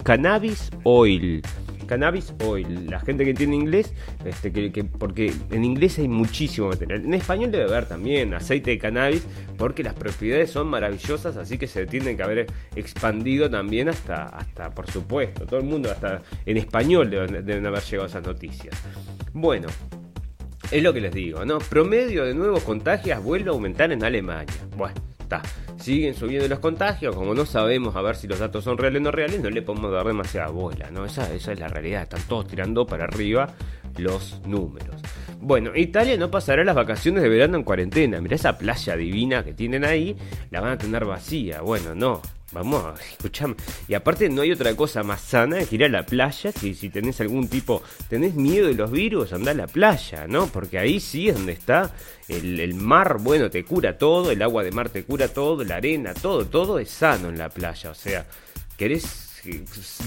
[SPEAKER 1] cannabis oil cannabis oil. La gente que tiene inglés, este, que, porque en inglés hay muchísimo material. En español debe haber también aceite de cannabis, porque las propiedades son maravillosas, así que se tienen que haber expandido también hasta, hasta por supuesto, todo el mundo, hasta en español deben, deben haber llegado esas noticias. Bueno, es lo que les digo, ¿no? Promedio de nuevos contagios vuelve a aumentar en Alemania. Bueno, está siguen subiendo los contagios, como no sabemos a ver si los datos son reales o no reales, no le podemos dar demasiada bola, ¿no? Esa, esa es la realidad, están todos tirando para arriba los números. Bueno, Italia no pasará las vacaciones de verano en cuarentena. Mirá esa playa divina que tienen ahí, la van a tener vacía. Bueno, no, Vamos, escuchame. Y aparte no hay otra cosa más sana que ir a la playa. Si, si tenés algún tipo, tenés miedo de los virus, anda a la playa, ¿no? Porque ahí sí es donde está el, el, mar, bueno, te cura todo, el agua de mar te cura todo, la arena, todo, todo es sano en la playa. O sea, querés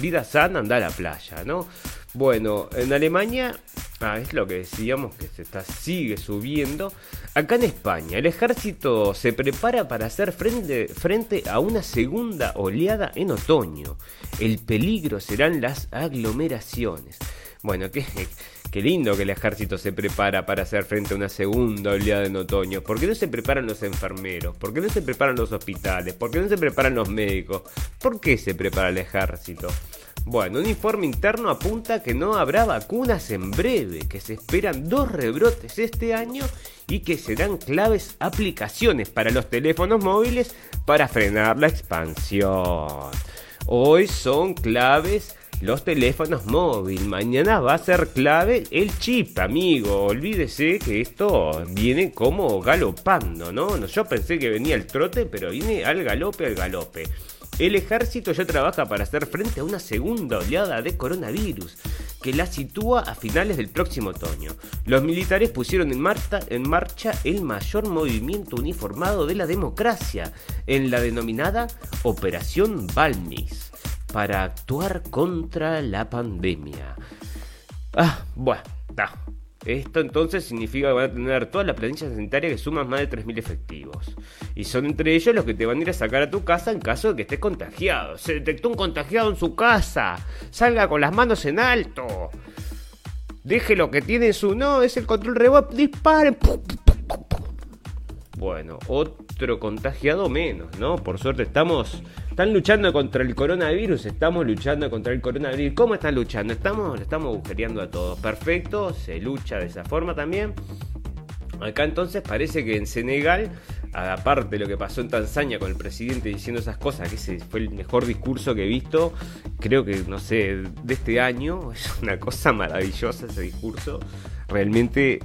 [SPEAKER 1] vida sana, anda a la playa, ¿no? Bueno, en Alemania, ah, es lo que decíamos que se está, sigue subiendo. Acá en España, el ejército se prepara para hacer frente, frente a una segunda oleada en otoño. El peligro serán las aglomeraciones. Bueno, qué, qué lindo que el ejército se prepara para hacer frente a una segunda oleada en otoño. ¿Por qué no se preparan los enfermeros? ¿Por qué no se preparan los hospitales? ¿Por qué no se preparan los médicos? ¿Por qué se prepara el ejército? Bueno, un informe interno apunta que no habrá vacunas en breve, que se esperan dos rebrotes este año y que serán claves aplicaciones para los teléfonos móviles para frenar la expansión. Hoy son claves los teléfonos móviles. Mañana va a ser clave el chip, amigo. Olvídese que esto viene como galopando, ¿no? Yo pensé que venía el trote, pero viene al galope, al galope. El ejército ya trabaja para hacer frente a una segunda oleada de coronavirus que la sitúa a finales del próximo otoño. Los militares pusieron en marcha, el mayor movimiento uniformado de la democracia en la denominada Operación Balmis para actuar contra la pandemia. Ah, bueno, esto entonces significa que van a tener toda la planilla sanitaria que suman más de 3.000 efectivos. Y son entre ellos los que te van a ir a sacar a tu casa en caso de que estés contagiado. Se detectó un contagiado en su casa. Salga con las manos en alto. Deje lo que tiene su... No, es el control remoto. Disparen. Bueno, otro contagiado menos, ¿no? Por suerte estamos están luchando contra el coronavirus, estamos luchando contra el coronavirus. ¿Cómo están luchando? Estamos, estamos agujereando a todos. Perfecto, se lucha de esa forma también. Acá entonces parece que en Senegal, aparte de lo que pasó en Tanzania con el presidente diciendo esas cosas, que ese fue el mejor discurso que he visto, creo que, no sé, de este año, es una cosa maravillosa ese discurso. Realmente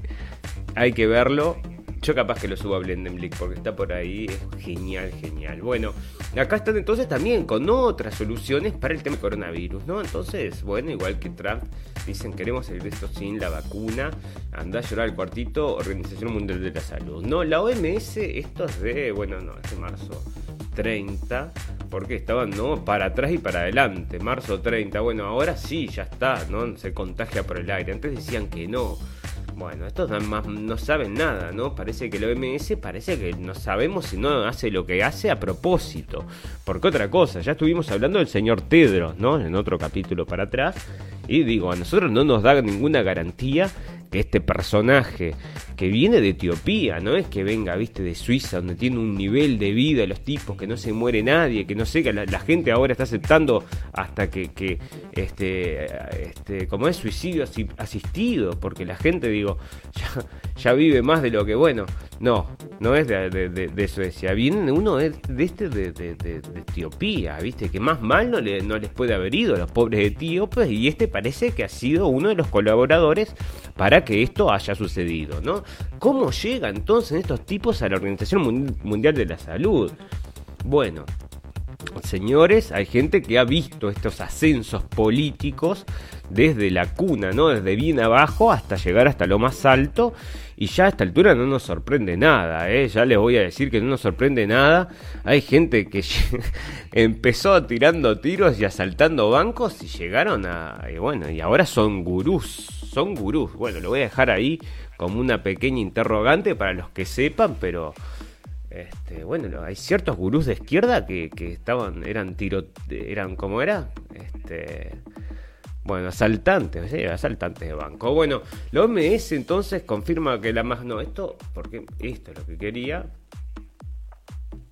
[SPEAKER 1] hay que verlo. Yo capaz que lo subo a Blendenblick porque está por ahí, es genial, genial. Bueno, acá están entonces también con otras soluciones para el tema coronavirus, ¿no? Entonces, bueno, igual que Trump, dicen queremos de esto sin la vacuna, anda a llorar al cuartito, Organización Mundial de la Salud. No, la OMS, esto es de, bueno, no, es de marzo 30, porque estaban, ¿no? Para atrás y para adelante, marzo 30, bueno, ahora sí, ya está, ¿no? Se contagia por el aire, antes decían que no. Bueno, estos más no saben nada, ¿no? Parece que el OMS parece que no sabemos si no hace lo que hace a propósito. Porque otra cosa, ya estuvimos hablando del señor Tedros, ¿no? En otro capítulo para atrás. Y digo, a nosotros no nos da ninguna garantía que este personaje que viene de Etiopía, no es que venga, viste, de Suiza, donde tiene un nivel de vida los tipos, que no se muere nadie, que no sé, que la, gente ahora está aceptando hasta que, que este, este, como es suicidio asistido, porque la gente, digo, ya, vive más de lo que, bueno, no, no es de, Suecia, viene uno de, este de, Etiopía, viste, que más mal no, le, no les puede haber ido a los pobres etíopes, y este parece que ha sido uno de los colaboradores para que esto haya sucedido, ¿no? ¿Cómo llega entonces estos tipos a la Organización Mundial de la Salud? Bueno, señores, hay gente que ha visto estos ascensos políticos desde la cuna, ¿no? Desde bien abajo hasta llegar hasta lo más alto. Y ya a esta altura no nos sorprende nada, ¿eh? Ya les voy a decir que no nos sorprende nada. Hay gente que empezó tirando tiros y asaltando bancos y llegaron a... Y bueno, y ahora son gurús, son gurús. Bueno, lo voy a dejar ahí como una pequeña interrogante para los que sepan, pero... Este, bueno, hay ciertos gurús de izquierda que, estaban, eran tiro, eran como era, este, bueno, asaltantes, sí, asaltantes de banco. Bueno, la OMS entonces confirma que la más. No, esto, porque esto es lo que quería.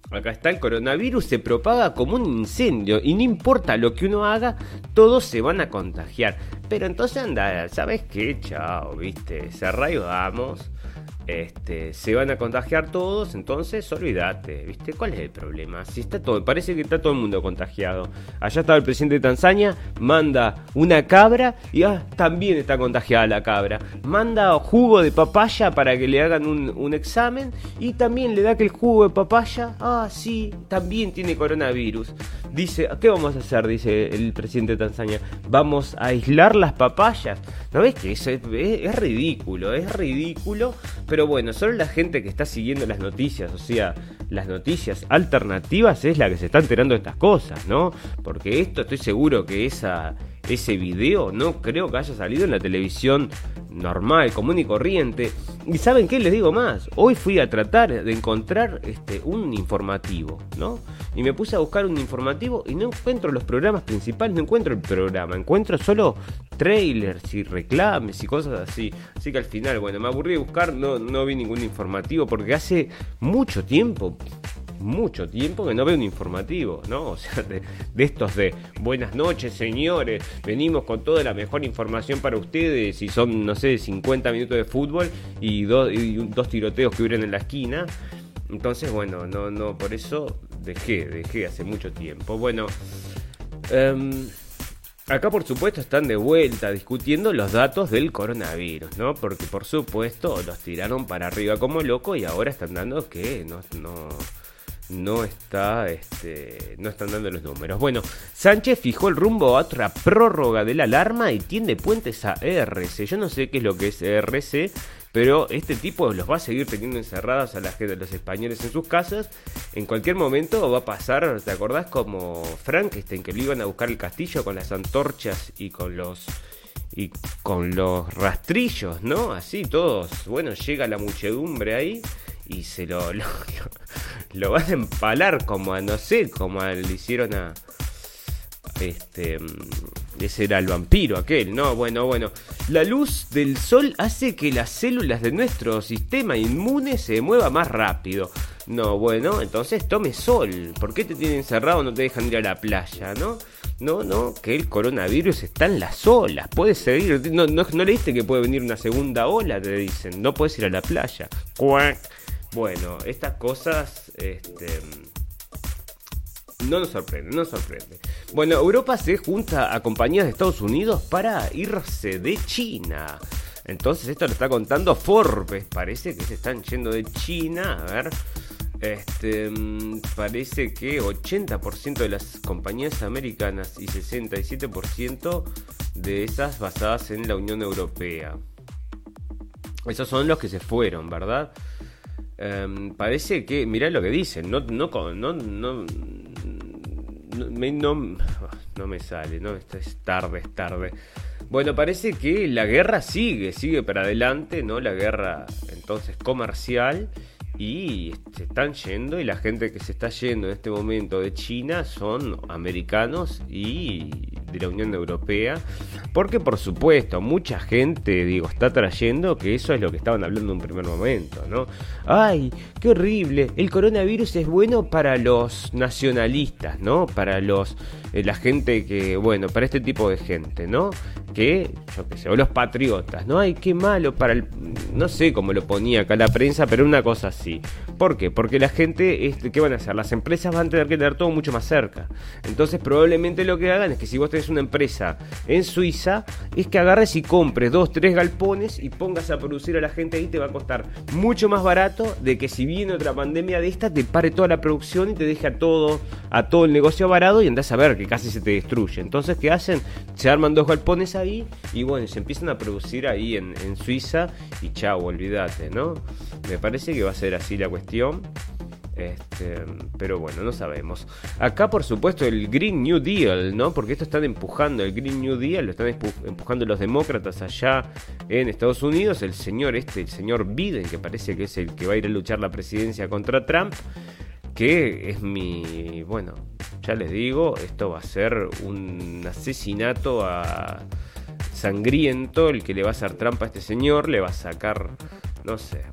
[SPEAKER 1] Acá está, el coronavirus se propaga como un incendio y no importa lo que uno haga, todos se van a contagiar. Pero entonces anda, ¿sabes qué? Chao, viste, se arraigamos este, se van a contagiar todos, entonces olvídate, ¿viste? ¿Cuál es el problema? Si está todo, parece que está todo el mundo contagiado. Allá estaba el presidente de Tanzania, manda una cabra y ah, también está contagiada la cabra. Manda jugo de papaya para que le hagan un, examen y también le da que el jugo de papaya, ah, sí, también tiene coronavirus. Dice, ¿qué vamos a hacer? Dice el presidente de Tanzania. Vamos a aislar las papayas. ¿No ves que eso es, es ridículo? Es ridículo pero bueno, solo la gente que está siguiendo las noticias, o sea, las noticias alternativas es la que se está enterando de estas cosas, ¿no? Porque esto estoy seguro que esa, ese video no creo que haya salido en la televisión normal, común y corriente. Y saben qué les digo más, hoy fui a tratar de encontrar este, un informativo, ¿no? Y me puse a buscar un informativo y no encuentro los programas principales, no encuentro el programa, encuentro solo trailers y reclames y cosas así. Así que al final, bueno, me aburrí de buscar, no, no vi ningún informativo porque hace mucho tiempo, mucho tiempo que no veo un informativo, ¿no? O sea, de, estos de buenas noches, señores, venimos con toda la mejor información para ustedes y son, no sé, 50 minutos de fútbol y, dos, y dos tiroteos que hubieran en la esquina. Entonces, bueno, no, no, por eso dejé, dejé hace mucho tiempo. Bueno, um, Acá por supuesto están de vuelta discutiendo los datos del coronavirus, ¿no? Porque por supuesto los tiraron para arriba como loco y ahora están dando que no, no, no está, este, no están dando los números. Bueno, Sánchez fijó el rumbo a otra prórroga de la alarma y tiende puentes a ERC. Yo no sé qué es lo que es ERC, pero este tipo los va a seguir teniendo encerradas a la gente, los españoles en sus casas. En cualquier momento va a pasar, ¿te acordás? Como Frankenstein, que lo iban a buscar el castillo con las antorchas y con los y con los rastrillos, ¿no? Así todos, bueno, llega la muchedumbre ahí y se lo, lo, lo, van a empalar como a, no sé, como le hicieron a... Este... Ese era el vampiro aquel, ¿no? Bueno, bueno. La luz del sol hace que las células de nuestro sistema inmune se mueva más rápido. No, bueno, entonces tome sol. ¿Por qué te tienen encerrado no te dejan ir a la playa, no? No, no, que el coronavirus está en las olas. Puedes seguir. No, no, no leíste que puede venir una segunda ola, te dicen. No puedes ir a la playa. Bueno, estas cosas. Este no nos sorprende, no nos sorprende. Bueno, Europa se junta a compañías de Estados Unidos para irse de China. Entonces esto lo está contando Forbes. Parece que se están yendo de China. A ver. Este, mm, parece que 80% de las compañías americanas y 67% de esas basadas en la Unión Europea. Esos son los que se fueron, ¿verdad? Em, parece que, mirá lo que dicen, no, no, no, no, no, no, me sale, no, es tarde, es tarde. Bueno, parece que la guerra sigue, sigue para adelante, ¿no? La guerra entonces comercial y se están yendo y la gente que se está yendo en este momento de China son americanos y de la Unión Europea, porque por supuesto mucha gente, digo, está trayendo que eso es lo que estaban hablando en un primer momento, ¿no? Ay, qué horrible, el coronavirus es bueno para los nacionalistas, ¿no? Para los, eh, la gente que, bueno, para este tipo de gente, ¿no? Que, yo qué sé, o los patriotas, ¿no? Ay, qué malo para el, no sé cómo lo ponía acá la prensa, pero una cosa así. ¿Por qué? Porque la gente, este, ¿qué van a hacer? Las empresas van a tener que tener todo mucho más cerca. Entonces probablemente lo que hagan es que si vos tenés una empresa en Suiza, es que agarres y compres dos, tres galpones y pongas a producir a la gente ahí, te va a costar mucho más barato de que si viene otra pandemia de esta, te pare toda la producción y te deje a todo, a todo el negocio varado y andás a ver que casi se te destruye. Entonces, ¿qué hacen? Se arman dos galpones ahí y bueno, se empiezan a producir ahí en, Suiza y chao, olvídate, ¿no? Me parece que va a ser así la cuestión. Este, pero bueno, no sabemos. Acá, por supuesto, el Green New Deal, ¿no? Porque esto están empujando, el Green New Deal lo están empujando los demócratas allá en Estados Unidos. El señor este, el señor Biden, que parece que es el que va a ir a luchar la presidencia contra Trump, que es mi. Bueno, ya les digo, esto va a ser un asesinato a sangriento el que le va a hacer trampa a este señor, le va a sacar, no sé,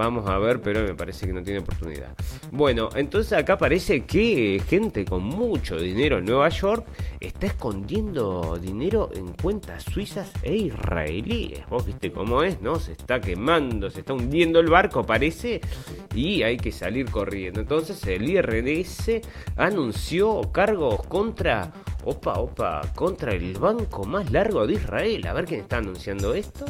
[SPEAKER 1] Vamos a ver, pero me parece que no tiene oportunidad. Bueno, entonces acá parece que gente con mucho dinero en Nueva York está escondiendo dinero en cuentas suizas e israelíes. Vos viste cómo es, ¿no? Se está quemando, se está hundiendo el barco, parece, y hay que salir corriendo. Entonces el IRS anunció cargos contra, opa, opa, contra el banco más largo de Israel. A ver quién está anunciando esto.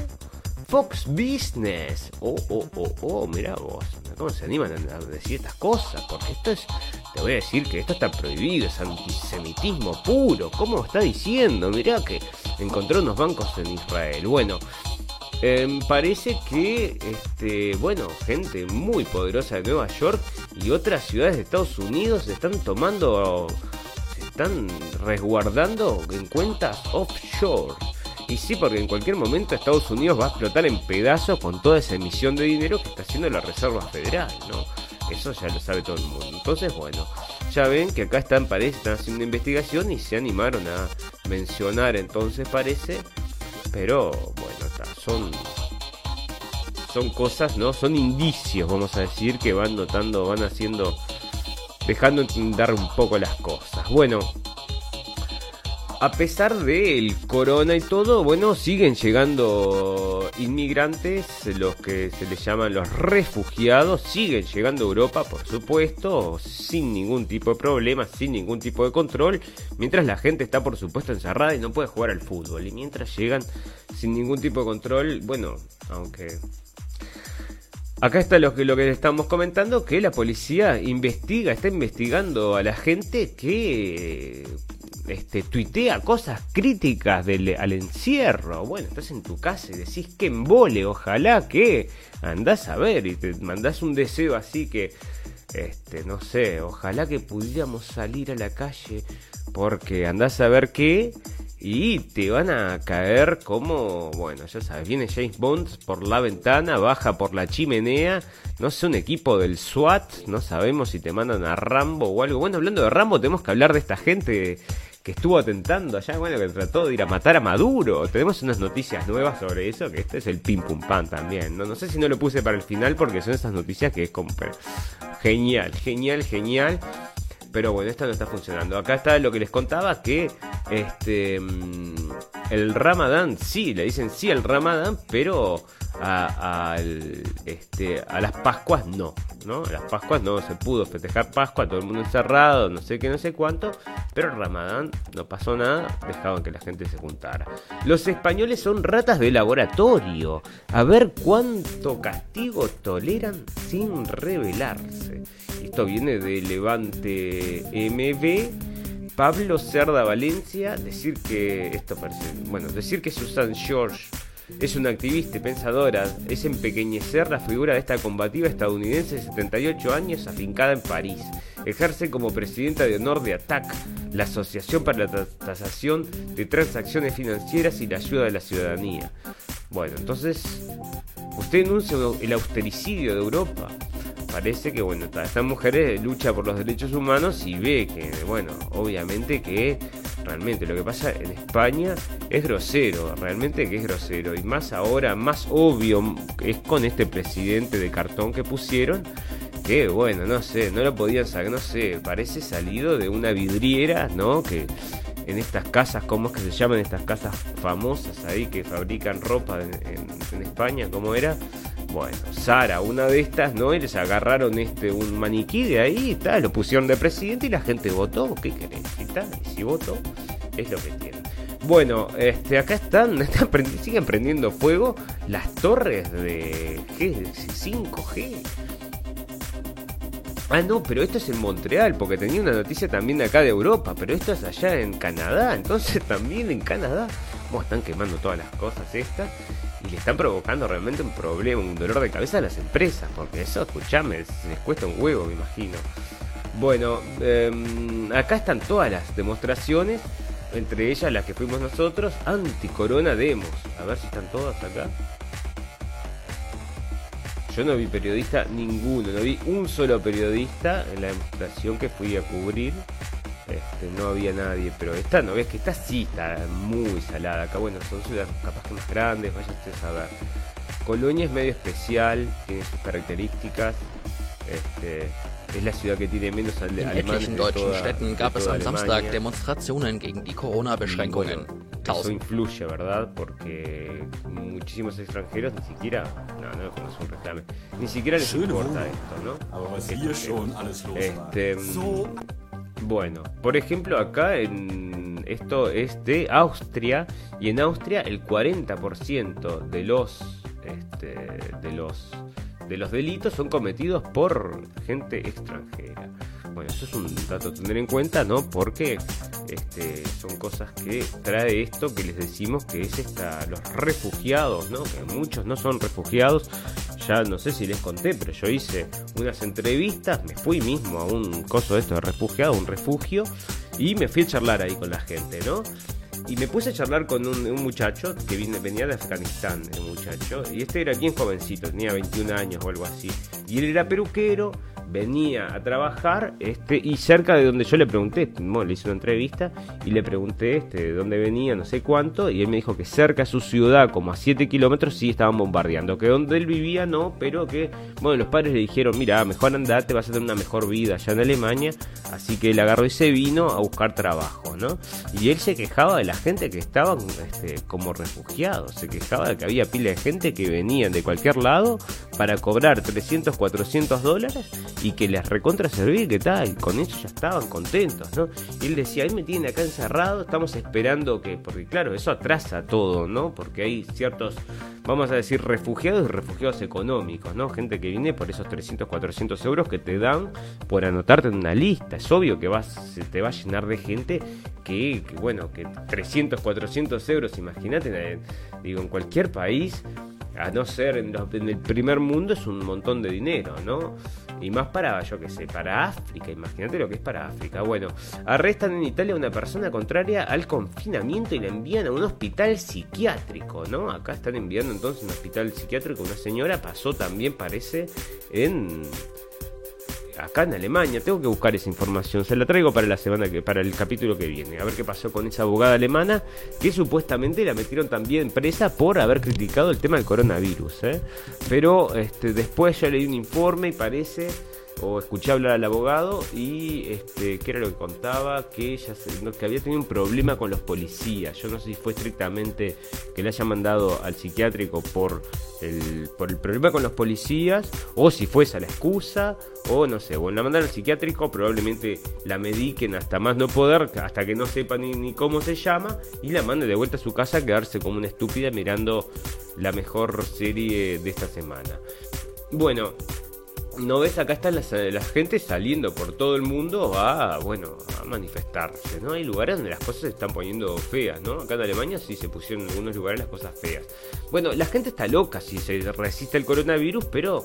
[SPEAKER 1] Fox Business. Oh, oh, oh, oh, mira vos. ¿Cómo se animan a decir estas cosas? Porque esto es. Te voy a decir que esto está prohibido, es antisemitismo puro. ¿Cómo está diciendo? Mirá que encontró unos bancos en Israel. Bueno. Em, parece que, este, bueno, gente muy poderosa de Nueva York y otras ciudades de Estados Unidos están tomando, se están resguardando en cuentas offshore. Y sí, porque en cualquier momento Estados Unidos va a explotar en pedazos con toda esa emisión de dinero que está haciendo la Reserva Federal, ¿no? Eso ya lo sabe todo el mundo. Entonces, bueno, ya ven que acá están, parece, están haciendo una investigación y se animaron a mencionar entonces, parece. Pero, bueno, son son cosas, ¿no? Son indicios, vamos a decir, que van notando, van haciendo, dejando entender un poco las cosas. Bueno, a pesar del corona y todo, bueno, siguen llegando inmigrantes, los que se les llaman los refugiados, siguen llegando a Europa, por supuesto, sin ningún tipo de problema, sin ningún tipo de control, mientras la gente está, por supuesto, encerrada y no puede jugar al fútbol. Y mientras llegan sin ningún tipo de control, bueno, aunque Acá está lo que, lo que estamos comentando, que la policía investiga, está investigando a la gente que este, tuitea cosas críticas del, al encierro. Bueno, estás en tu casa y decís que embole, ojalá que andás a ver y te mandás un deseo así que, este, no sé, ojalá que pudiéramos salir a la calle porque andás a ver qué y te van a caer como, bueno, ya sabes, viene James Bond por la ventana, baja por la chimenea, no sé, un equipo del SWAT, no sabemos si te mandan a Rambo o algo. Bueno, hablando de Rambo, tenemos que hablar de esta gente que estuvo atentando allá, bueno, que trató de ir a matar a Maduro. Tenemos unas noticias nuevas sobre eso, que este es el pim pum pan también. No, no sé si no lo puse para el final porque son esas noticias que es como genial, genial, genial. Pero bueno, esta no está funcionando. Acá está lo que les contaba que este mm, el Ramadán, sí, le dicen sí al Ramadán, pero a, este, a las Pascuas no, ¿no? A las Pascuas no se pudo festejar Pascua, todo el mundo encerrado, no sé qué, no sé cuánto, pero el Ramadán no pasó nada, dejaban que la gente se juntara. Los españoles son ratas de laboratorio, a ver cuánto castigo toleran sin rebelarse. Esto viene de Levante MB. Pablo Cerda Valencia, decir que esto parece, bueno, decir que Susan George es una activista y pensadora, es empequeñecer la figura de esta combativa estadounidense de 78 años afincada en París. Ejerce como presidenta de honor de ATAC, la Asociación para la Tasación de Transacciones Financieras y la Ayuda de la Ciudadanía. Bueno, entonces, usted denuncia el austericidio de Europa parece que, bueno, esta mujer lucha por los derechos humanos y ve que, bueno, obviamente que lo que pasa en España es grosero, realmente que es grosero. Y más ahora, más obvio es con este presidente de cartón que pusieron. Que bueno, no sé, no lo podían sacar, no sé, parece salido de una vidriera, ¿no? Que en estas casas, ¿cómo es que se llaman estas casas famosas ahí que fabrican ropa en, España? ¿Cómo era? Bueno, Sara, una de estas, ¿no? Y les agarraron este, un maniquí de ahí, tal, lo pusieron de presidente y la gente votó. ¿Qué querés? Y, y si votó, es lo que tienen. Bueno, este, acá están, siguen prendiendo fuego las torres de ¿qué? 5G. Ah, no, pero esto es en Montreal, porque tenía una noticia también de acá de Europa, pero esto es allá en Canadá, entonces también en Canadá. Bueno, están quemando todas las cosas estas y le están provocando realmente un problema, un dolor de cabeza a las empresas, porque eso, escuchame, les cuesta un huevo, me imagino. Bueno, em, acá están todas las demostraciones, entre ellas las que fuimos nosotros, anti-corona demos. A ver si están todas acá. Yo no vi periodista ninguno, no vi un solo periodista en la demostración que fui a cubrir. Este, no había nadie, pero esta no ves que está sí, está muy salada. Acá, bueno, son ciudades capaz que más grandes, vaya usted a ver. Colonia es medio especial, tiene sus características. Este, es la ciudad que tiene menos
[SPEAKER 3] In etlichen deutschen toda, Städten gab es am Samstag Demonstrationen gegen die Corona-Beschränkungen.
[SPEAKER 1] Eso influye, ¿verdad? Porque muchísimos extranjeros ni siquiera, no, no, como es un reclame, ni siquiera les importa esto, ¿no? Este, bueno, por ejemplo, acá en esto es de Austria y en Austria el 40% de los este, de los de los delitos son cometidos por gente extranjera. Bueno, eso es un dato a tener en cuenta, ¿no? Porque este, son cosas que trae esto que les decimos que es esta, los refugiados, ¿no? Que muchos no son refugiados. Ya no sé si les conté, pero yo hice unas entrevistas, me fui mismo a un coso de esto de refugiado, un refugio, y me fui a charlar ahí con la gente, ¿no? Y me puse a charlar con un, muchacho que venía de Afganistán, el muchacho. Y este era bien jovencito, tenía 21 años o algo así. Y él era peruquero, venía a trabajar este y cerca de donde yo le pregunté, le hice una entrevista y le pregunté este, de dónde venía, no sé cuánto, y él me dijo que cerca de su ciudad, como a 7 kilómetros, sí estaban bombardeando, que donde él vivía no, pero que, bueno, los padres le dijeron, mira, mejor andate, vas a tener una mejor vida allá en Alemania, así que él agarró y se vino a buscar trabajo, ¿no? Y él se quejaba de la gente que estaban este, como refugiados, se quejaba de que había pila de gente que venían de cualquier lado para cobrar 300, 400 dólares y que les recontra servir, que tal, con eso ya estaban contentos, ¿no? Y él decía, ahí me tienen acá encerrado, estamos esperando que, porque claro, eso atrasa todo, ¿no? Porque hay ciertos, vamos a decir, refugiados y refugiados económicos, ¿no? Gente que viene por esos 300, 400 euros que te dan por anotarte en una lista. Es obvio que vas, se te va a llenar de gente que, que bueno, que 300, 400 euros, imagínate, digo, en cualquier país a no ser en, el primer mundo, es un montón de dinero, ¿no? Y más para, yo qué sé, para África, imagínate lo que es para África. Bueno, arrestan en Italia a una persona contraria al confinamiento y la envían a un hospital psiquiátrico, ¿no? Acá están enviando entonces un hospital psiquiátrico. Una señora pasó también, parece, en acá en Alemania. Tengo que buscar esa información. Se la traigo para la semana que, para el capítulo que viene. A ver qué pasó con esa abogada alemana que supuestamente la metieron también presa por haber criticado el tema del coronavirus. ¿eh? Pero este, después ya leí un informe y parece o escuché hablar al abogado y este, qué era lo que contaba, que ella que había tenido un problema con los policías. Yo no sé si fue estrictamente que le haya mandado al psiquiátrico por el, por el problema con los policías, o si fue esa la excusa, o no sé, o la mandaron al psiquiátrico, probablemente la mediquen hasta más no poder, hasta que no sepa ni, ni cómo se llama, y la mande de vuelta a su casa a quedarse como una estúpida mirando la mejor serie de esta semana. Bueno, no ves acá está la, gente saliendo por todo el mundo a bueno a manifestarse no hay lugares donde las cosas se están poniendo feas no acá en Alemania sí se pusieron en algunos lugares las cosas feas. Bueno la gente está loca si se resiste al coronavirus pero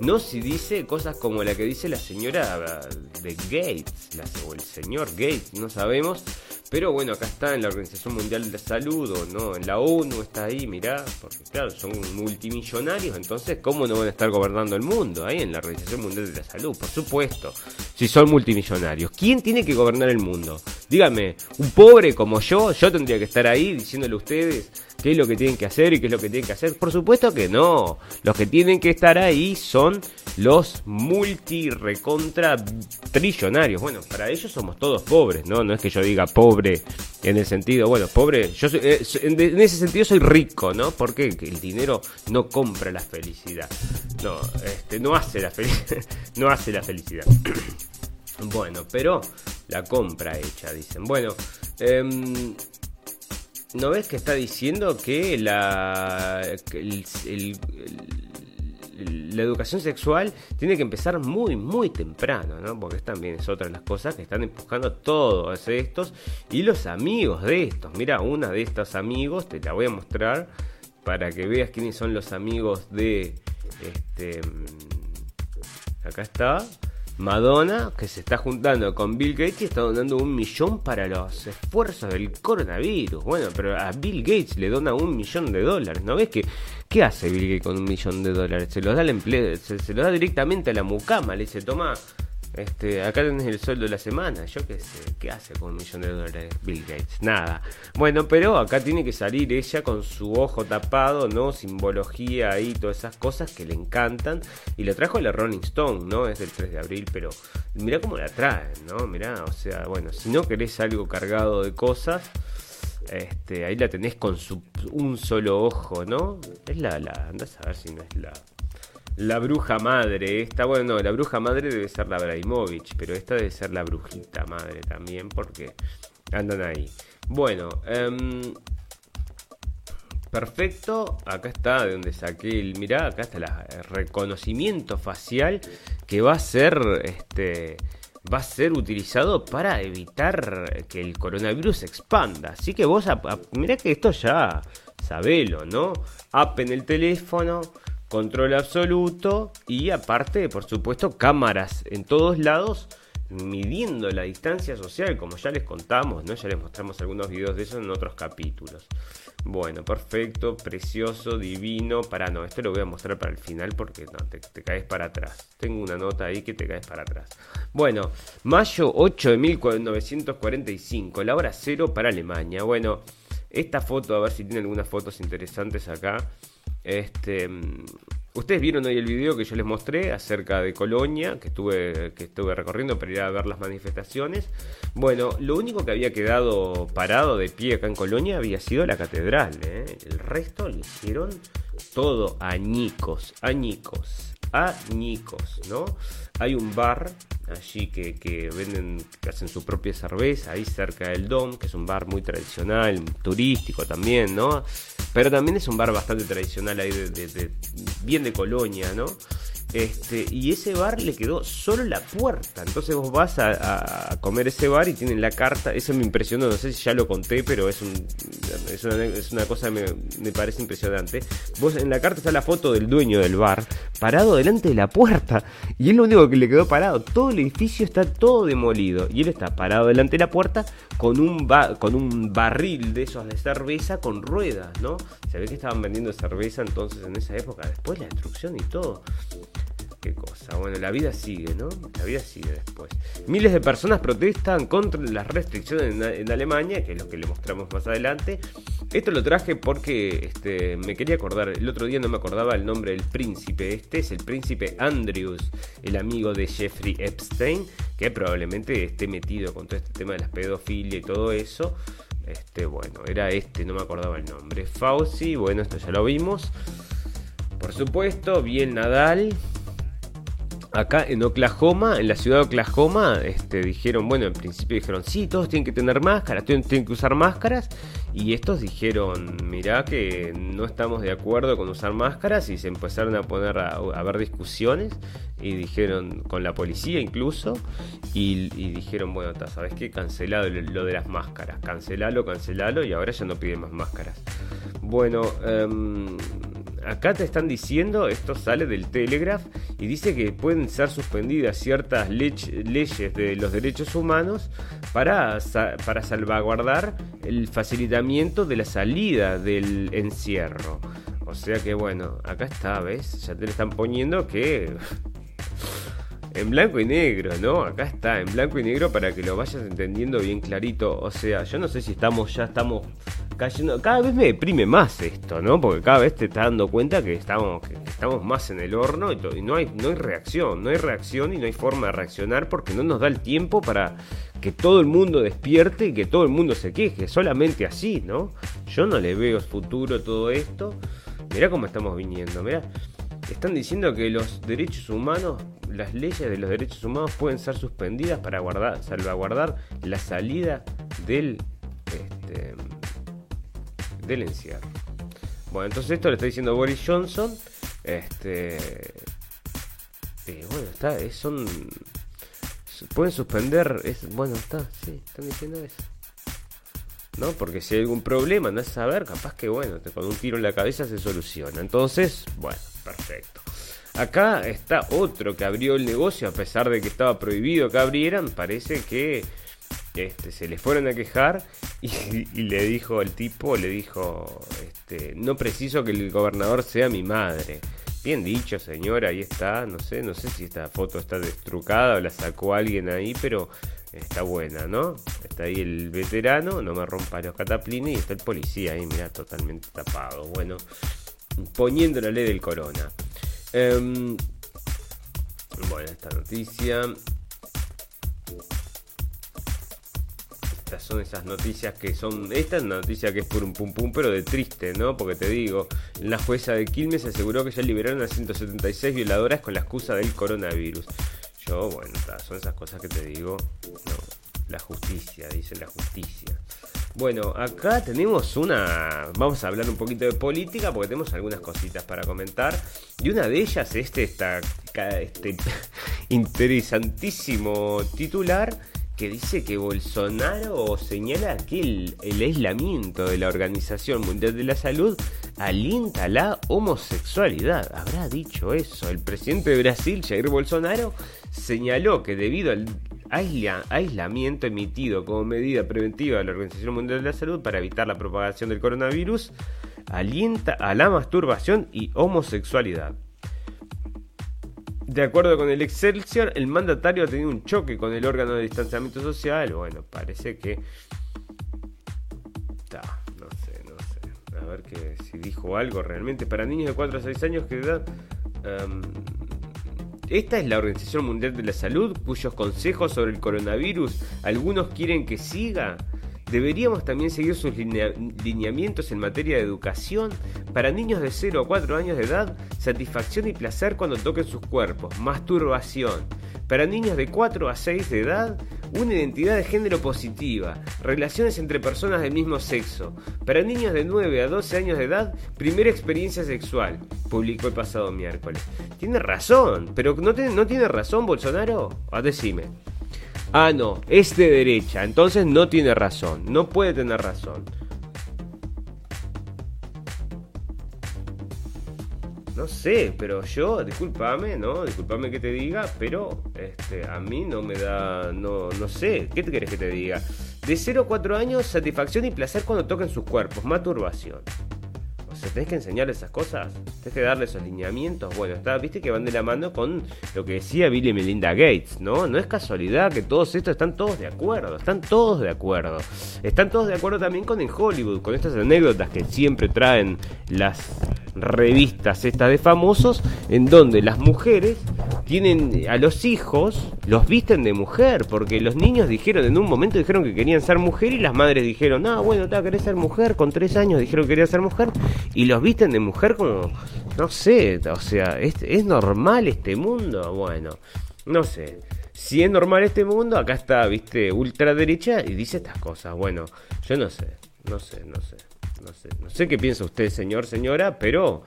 [SPEAKER 1] no si dice cosas como la que dice la señora de Gates o el señor Gates no sabemos pero bueno, acá está en la Organización Mundial de la Salud o no, en la ONU está ahí, mirá, porque claro, son multimillonarios, entonces ¿cómo no van a estar gobernando el mundo? Ahí en la Organización Mundial de la Salud, por supuesto, si son multimillonarios. ¿Quién tiene que gobernar el mundo? Dígame, un pobre como yo, yo tendría que estar ahí diciéndole a ustedes qué es lo que tienen que hacer y qué es lo que tienen que hacer. Por supuesto que no. Los que tienen que estar ahí son los multi recontra trillonarios. Bueno, para ellos somos todos pobres, ¿no? No es que yo diga pobre en el sentido, bueno, pobre, yo eh, en, ese sentido soy rico, ¿no? Porque el dinero no compra la felicidad. No, este, no hace la felicidad. no hace la felicidad. bueno, pero la compra hecha, dicen. Bueno, eh, ¿No ves que está diciendo que la, la educación sexual tiene que empezar muy, muy temprano, ¿no? Porque también es otra de las cosas que están empujando todos estos y los amigos de estos. Mira, una de estos amigos, te la voy a mostrar para que veas quiénes son los amigos de este. Mm, acá está. Madonna, que se está juntando con Bill Gates y está donando un millón para los esfuerzos del coronavirus. Bueno, pero a Bill Gates le dona un millón de dólares. ¿No ves que qué hace Bill Gates con un millón de dólares? Se los da al empleo, se, se los da directamente a la mucama. Le dice, toma, este, acá tenés el sueldo de la semana. Yo qué sé, ¿qué hace con un millón de dólares Bill Gates? Nada. Bueno, pero acá tiene que salir ella con su ojo tapado, ¿no? Simbología ahí, todas esas cosas que le encantan. Y la trajo la Rolling Stone, ¿no? Es del 3 de abril, pero mirá cómo la traen, ¿no? Mirá, o sea, bueno, si no querés algo cargado de cosas. Este, ahí la tenés con su un solo ojo, ¿no? Es la, la, andás a ver si no es la la bruja madre. Esta, bueno, la bruja madre debe ser la Braimovich, pero esta debe ser la brujita madre también, porque andan ahí. Bueno, em, perfecto. Acá está de donde saqué el. Mirá, acá está el reconocimiento facial que va a ser este va a ser utilizado para evitar que el coronavirus se expanda. Así que vos, mirá que esto ya sabelo, ¿no? App en el teléfono, control absoluto y aparte, por supuesto, cámaras en todos lados midiendo la distancia social, como ya les contamos, ¿no? Ya les mostramos algunos videos de eso en otros capítulos. Bueno, perfecto, precioso, divino. Para no, esto lo voy a mostrar para el final porque no, te, te, caes para atrás. Tengo una nota ahí que te caes para atrás. Bueno, mayo 8 de 1945, la hora cero para Alemania. Bueno, esta foto, a ver si tiene algunas fotos interesantes acá. Este, ustedes vieron hoy el video que yo les mostré acerca de Colonia, que estuve, recorriendo para ir a ver las manifestaciones. Bueno, lo único que había quedado parado de pie acá en Colonia había sido la catedral. ¿eh? El resto lo hicieron todo añicos, añicos. añicos, ¿no? Hay un bar allí que, que venden, que hacen su propia cerveza, ahí cerca del Dom, que es un bar muy tradicional, turístico también, ¿no? Pero también es un bar bastante tradicional ahí, de, bien de colonia, ¿no? Este, y ese bar le quedó solo la puerta. Entonces vos vas a, comer ese bar y tienen la carta. Eso me impresionó, no sé si ya lo conté, pero es, un, es, una, cosa que me, parece impresionante. Vos en la carta está la foto del dueño del bar, parado delante de la puerta. Y es lo único que le quedó parado. Todo el edificio está todo demolido. Y él está parado delante de la puerta con un, con un barril de esos de cerveza con ruedas, ¿no? Se que estaban vendiendo cerveza entonces en esa época. Después la destrucción y todo cosa. Bueno, la vida sigue, ¿no? La vida sigue después. Miles de personas protestan contra las restricciones en, Alemania, que es lo que le mostramos más adelante. Esto lo traje porque este, me quería acordar, el otro día no me acordaba el nombre del príncipe. Este es el príncipe Andrews, el amigo de Jeffrey Epstein, que probablemente esté metido con todo este tema de las pedofilia y todo eso. Este, bueno, era este, no me acordaba el nombre. Fauci, bueno, esto ya lo vimos. Por supuesto, bien Nadal, acá en Oklahoma, en la ciudad de Oklahoma, este, dijeron, bueno, en principio dijeron, sí, todos tienen que tener máscaras, tienen que usar máscaras, y estos dijeron, mirá que no estamos de acuerdo con usar máscaras, y se empezaron a poner a, ver discusiones, y dijeron, con la policía incluso, y, dijeron, bueno, ¿sabes qué? Cancelado lo de las máscaras, cancelalo, cancelalo, y ahora ya no piden más máscaras. Bueno, um, acá te están diciendo, esto sale del Telegraph, y dice que pueden ser suspendidas ciertas leyes de los derechos humanos para, para salvaguardar el facilitamiento de la salida del encierro. O sea que bueno, acá está, ¿ves? Ya te le están poniendo que... En blanco y negro, ¿no? Acá está, en blanco y negro para que lo vayas entendiendo bien clarito. O sea, yo no sé si estamos, ya estamos cada vez me deprime más esto, ¿no? Porque cada vez te estás dando cuenta que estamos, estamos más en el horno y, no, hay, no hay reacción, no hay reacción y no hay forma de reaccionar porque no nos da el tiempo para que todo el mundo despierte y que todo el mundo se queje, solamente así, ¿no? Yo no le veo futuro todo esto. Mirá cómo estamos viniendo, mirá. Están diciendo que los derechos humanos, las leyes de los derechos humanos pueden ser suspendidas para guardar, salvaguardar la salida del este, del encierro. Bueno, entonces esto le está diciendo Boris Johnson. Este. bueno, está, son. Pueden suspender. Bueno, está, sí, están diciendo eso. ¿No? Porque si hay algún problema, no es saber, capaz que bueno, con un tiro en la cabeza se soluciona. Entonces, bueno, perfecto. Acá está otro que abrió el negocio a pesar de que estaba prohibido que abrieran. Parece que este, se le fueron a quejar y, le dijo el tipo, le dijo, este, no preciso que el gobernador sea mi madre. Bien dicho, señora, ahí está, no sé, no sé si esta foto está destrucada o la sacó alguien ahí, pero está buena, ¿no? Está ahí el veterano, no me rompa los cataplines, y está el policía ahí, mira, totalmente tapado. Bueno, poniendo la ley del corona. Em, bueno, esta noticia estas son esas noticias que son. Esta es una noticia que es por un pum pum, pero de triste, ¿no? Porque te digo, la jueza de Quilmes aseguró que ya liberaron a 176 violadoras con la excusa del coronavirus. Yo, bueno, son esas cosas que te digo. No, la justicia, dice la justicia. Bueno, acá tenemos una. Vamos a hablar un poquito de política porque tenemos algunas cositas para comentar. Y una de ellas es este, esta, este interesantísimo titular que dice que Bolsonaro señala que el, aislamiento de la Organización Mundial de la Salud alienta la homosexualidad. ¿Habrá dicho eso? El presidente de Brasil, Jair Bolsonaro, señaló que debido al aislamiento emitido como medida preventiva de la Organización Mundial de la Salud para evitar la propagación del coronavirus, alienta a la masturbación y homosexualidad. De acuerdo con el Excelsior, el mandatario ha tenido un choque con el órgano de distanciamiento social. Bueno, parece que. no sé, no sé. A ver que, si dijo algo realmente. Para niños de 4 a 6 años que edad. Em, esta es la Organización Mundial de la Salud, cuyos consejos sobre el coronavirus algunos quieren que siga. Deberíamos también seguir sus lineamientos en materia de educación. Para niños de 0 a 4 años de edad, satisfacción y placer cuando toquen sus cuerpos, masturbación. Para niños de 4 a 6 de edad, una identidad de género positiva, relaciones entre personas del mismo sexo. Para niños de 9 a 12 años de edad, primera experiencia sexual, publicó el pasado miércoles. Tiene razón, pero ¿no tiene, razón Bolsonaro? Ah, decime. Ah, no, es de derecha, entonces no tiene razón, no puede tener razón. No sé, pero yo, discúlpame, ¿no? Discúlpame que te diga, pero este, a mí no me da, no, no sé, ¿qué te quieres que te diga? De 0 a 4 años, satisfacción y placer cuando toquen sus cuerpos, maturbación. O sea, tenés que enseñar esas cosas, tenés que darle esos lineamientos. Bueno, está, viste que van de la mano con lo que decía Billy Melinda Gates, ¿no? No es casualidad que todos estos están todos de acuerdo, están todos de acuerdo. Están todos de acuerdo también con en Hollywood, con estas anécdotas que siempre traen las revistas estas de famosos en donde las mujeres tienen a los hijos, los visten de mujer, porque los niños dijeron, en un momento dijeron que querían ser mujer y las madres dijeron, ah, bueno, te querés ser mujer, con tres años dijeron que quería ser mujer y los visten de mujer como, no sé, o sea, ¿es, ¿es normal este mundo? Bueno, no sé. Si es normal este mundo, acá está, viste, ultraderecha y dice estas cosas. Bueno, yo no sé, no sé, no sé. No sé, no sé qué piensa usted, señor, señora, pero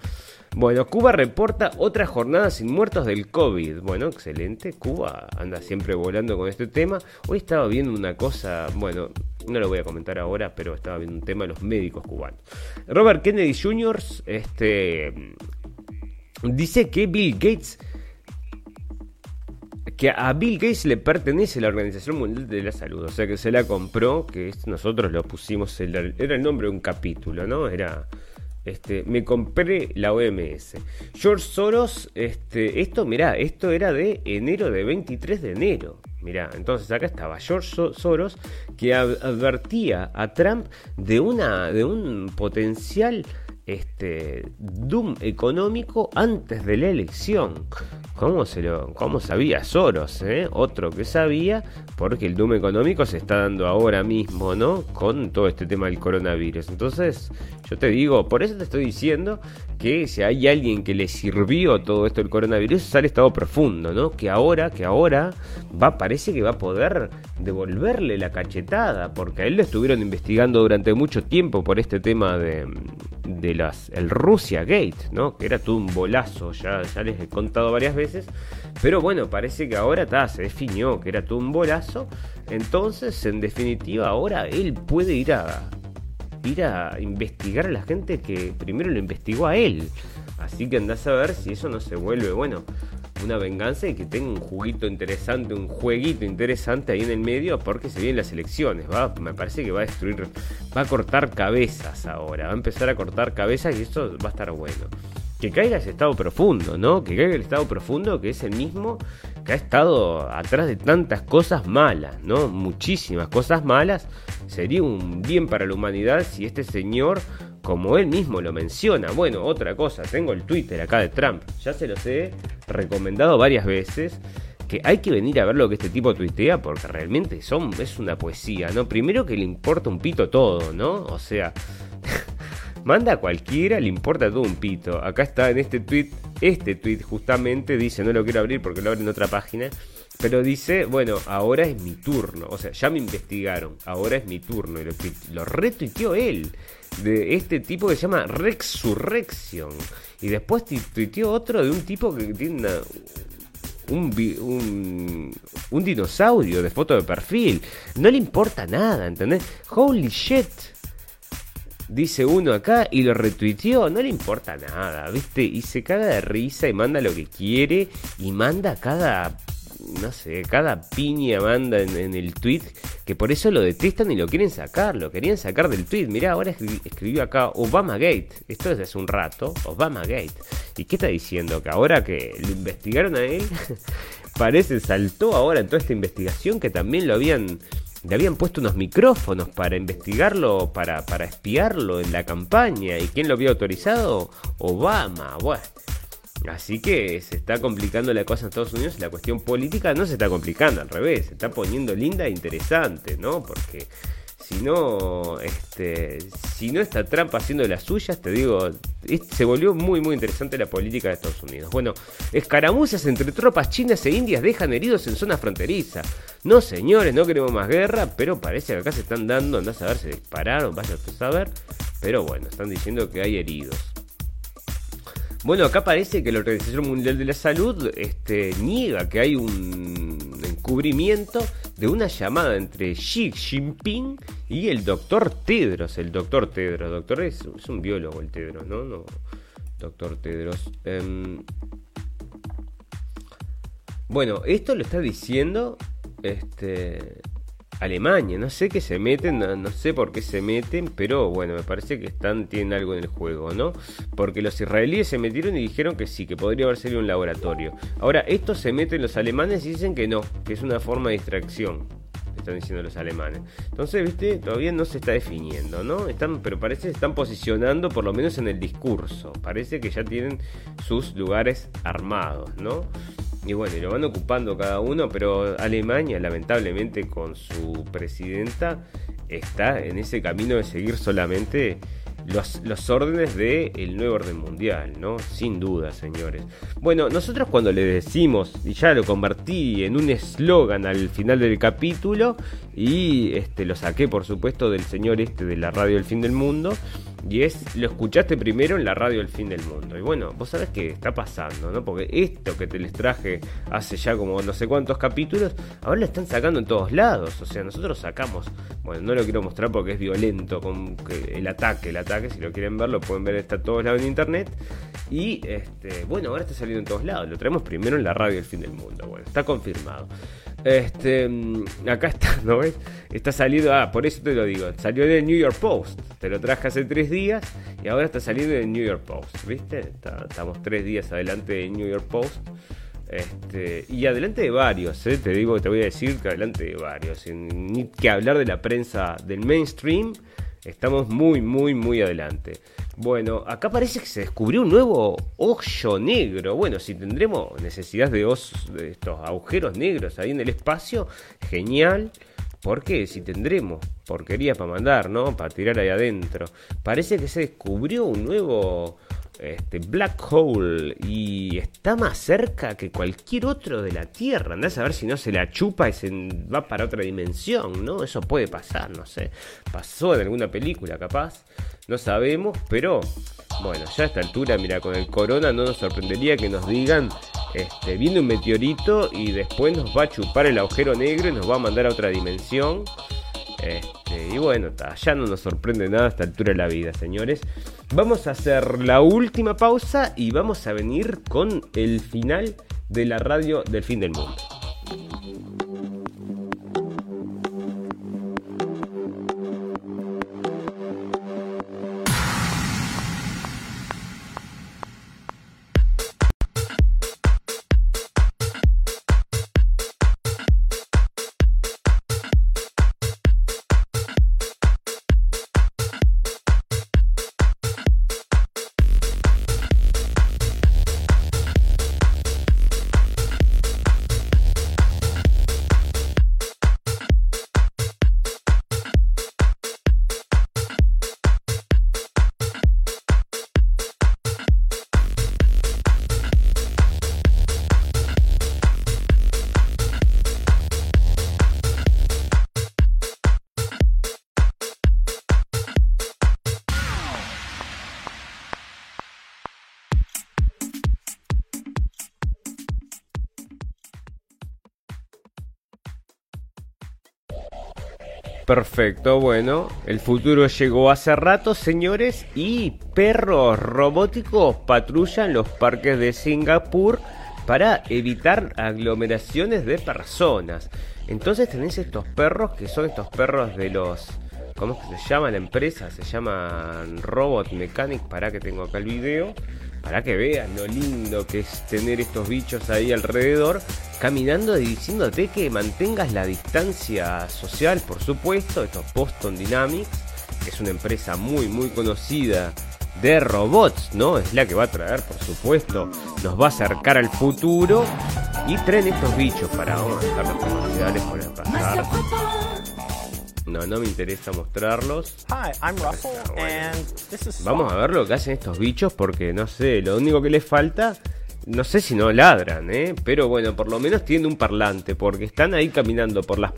[SPEAKER 1] bueno, Cuba reporta otra jornada sin muertos del COVID. Bueno, excelente. Cuba anda siempre volando con este tema. Hoy estaba viendo una cosa, bueno, no lo voy a comentar ahora, pero estaba viendo un tema de los médicos cubanos. Robert Kennedy Jr. Este, dice que Bill Gates que a Bill Gates le pertenece la Organización Mundial de la Salud, o sea que se la compró, que nosotros lo pusimos, era el nombre de un capítulo, ¿no? Era, este, me compré la OMS. George Soros, este, esto, mirá, esto era de enero de 23 de enero. Mirá, entonces acá estaba George Soros que advertía a Trump de, una, de un potencial este doom económico antes de la elección. ¿Cómo, se lo, cómo sabía Soros? Eh? Otro que sabía, porque el doom económico se está dando ahora mismo, ¿no? Con todo este tema del coronavirus. Entonces, yo te digo, por eso te estoy diciendo que si hay alguien que le sirvió todo esto del coronavirus, es estado profundo, ¿no? Que ahora, que ahora va, parece que va a poder devolverle la cachetada, porque a él lo estuvieron investigando durante mucho tiempo por este tema de, de las el Rusia Gate, ¿no? Que era todo un bolazo, ya, ya les he contado varias veces. Pero bueno, parece que ahora está se definió que era todo un bolazo. Entonces, en definitiva, ahora él puede ir a, ir a investigar a la gente que primero lo investigó a él. Así que andás a ver si eso no se vuelve, bueno, una venganza y que tenga un juguito interesante, un jueguito interesante ahí en el medio porque se vienen las elecciones. ¿va? Me parece que va a destruir, va a cortar cabezas ahora, va a empezar a cortar cabezas y esto va a estar bueno. Que caiga ese estado profundo, ¿no? Que caiga el estado profundo que es el mismo que ha estado atrás de tantas cosas malas, ¿no? Muchísimas cosas malas. Sería un bien para la humanidad si este señor como él mismo lo menciona. Bueno, otra cosa, tengo el Twitter acá de Trump, ya se los he recomendado varias veces. Que hay que venir a ver lo que este tipo tuitea porque realmente son, es una poesía, ¿no? Primero que le importa un pito todo, ¿no? O sea, manda a cualquiera, le importa todo un pito. Acá está en este tweet, este tweet justamente dice, no lo quiero abrir porque lo abre en otra página, pero dice, bueno, ahora es mi turno. O sea, ya me investigaron, ahora es mi turno. Y lo, lo retuiteó él de este tipo que se llama Rexurrection. Y después tuiteó otro de un tipo que tiene un, un, dinosaurio de foto de perfil. No le importa nada, ¿entendés? Holy shit. Dice uno acá y lo retuiteó, no le importa nada, ¿viste? Y se caga de risa y manda lo que quiere y manda cada no sé, cada piña manda en, el tweet que por eso lo detestan y lo quieren sacar, lo querían sacar del tweet. Mirá, ahora escribió acá Obama Gate, esto es hace un rato, Obama Gate. ¿Y qué está diciendo? Que ahora que lo investigaron a él, parece saltó ahora en toda esta investigación que también lo habían le habían puesto unos micrófonos para investigarlo, para, para espiarlo en la campaña. ¿Y quién lo había autorizado? Obama. Bueno, Así que se está complicando la cosa en Estados Unidos y la cuestión política no se está complicando, al revés, se está poniendo linda e interesante, ¿no? Porque si no, este, si no está Trump haciendo las suyas, te digo, se volvió muy muy interesante la política de Estados Unidos. Bueno, escaramuzas entre tropas chinas e indias dejan heridos en zona fronteriza. No señores, no queremos más guerra, pero parece que acá se están dando, andás a ver, se dispararon, vaya a saber. Pero bueno, están diciendo que hay heridos. Bueno, acá parece que la Organización Mundial de la Salud este, niega que hay un encubrimiento de una llamada entre Xi Jinping y el doctor Tedros. El doctor Tedros, doctor es, un biólogo el Tedros, ¿no? doctor Tedros. Em, bueno, esto lo está diciendo este, Alemania. No sé qué se meten, no, sé por qué se meten, pero bueno, me parece que están, tienen algo en el juego, ¿no? Porque los israelíes se metieron y dijeron que sí, que podría haber sido un laboratorio. Ahora, estos se meten los alemanes y dicen que no, que es una forma de distracción. Están diciendo los alemanes. Entonces, viste, todavía no se está definiendo, ¿no? Están, pero parece que están posicionando, por lo menos en el discurso. Parece que ya tienen sus lugares armados, ¿no? Y bueno, y lo van ocupando cada uno, pero Alemania, lamentablemente, con su presidenta, está en ese camino de seguir solamente los, órdenes del nuevo orden mundial, ¿no? Sin duda, señores. Bueno, nosotros cuando le decimos, y ya lo convertí en un eslogan al final del capítulo, y este lo saqué, por supuesto, del señor este de la radio El Fin del Mundo, y es, lo escuchaste primero en la radio El Fin del Mundo. Y bueno, vos sabés qué está pasando, ¿no? Porque esto que te les traje hace ya como no sé cuántos capítulos, ahora lo están sacando en todos lados. O sea, nosotros sacamos, bueno, no lo quiero mostrar porque es violento, con el ataque, el ataque, si lo quieren ver, lo pueden ver, está todos lados en internet. Y este, bueno, ahora está saliendo en todos lados. Lo traemos primero en la radio El Fin del Mundo. Bueno, está confirmado. Este, mm, acá está, ¿no ves? Está saliendo, ah, por eso te lo digo, salió en el New York Post, te lo traje hace tres días y ahora está saliendo en el New York Post, ¿viste? estamos tres días adelante del New York Post. Este, y adelante de varios, ¿eh? te digo, te voy a decir que adelante de varios, sin ni que hablar de la prensa del mainstream, estamos muy, muy, muy adelante. Bueno, acá parece que se descubrió un nuevo hoyo negro. Bueno, si tendremos necesidad de, de estos agujeros negros ahí en el espacio, genial. Porque si tendremos porquería para mandar, ¿no? Para tirar ahí adentro. Parece que se descubrió un nuevo este, black hole y está más cerca que cualquier otro de la Tierra. Andás a ver si no se la chupa y se va para otra dimensión, ¿no? Eso puede pasar, no sé. Pasó en alguna película, capaz. No sabemos, pero bueno, ya a esta altura, mira, con el corona no nos sorprendería que nos digan, este, viene un meteorito y después nos va a chupar el agujero negro y nos va a mandar a otra dimensión. Este, y bueno, ya no nos sorprende nada a esta altura de la vida, señores. Vamos a hacer la última pausa y vamos a venir con el final de la radio del fin del mundo. Perfecto, bueno, el futuro llegó hace rato, señores, y perros robóticos patrullan los parques de Singapur para evitar aglomeraciones de personas. Entonces tenéis estos perros que son estos perros de los... ¿Cómo se llama la empresa? Se llaman Robot Mechanic, para que tengo acá el video para que vean lo lindo que es tener estos bichos ahí alrededor, caminando y diciéndote que mantengas la distancia social, por supuesto, estos Boston Dynamics, que es una empresa muy, muy conocida de robots, ¿no? Es la que va a traer, por supuesto, nos va a acercar al futuro y traen estos bichos para, vamos a dejar los comerciales por pasar. No, no me interesa mostrarlos.
[SPEAKER 4] Hi, I'm Russell,
[SPEAKER 1] Ah, bueno.
[SPEAKER 4] and this is
[SPEAKER 1] Vamos a ver lo que hacen estos bichos porque no sé, lo único que les falta, no sé si no ladran, ¿eh? Pero bueno, por lo menos tienen un parlante porque están ahí caminando por las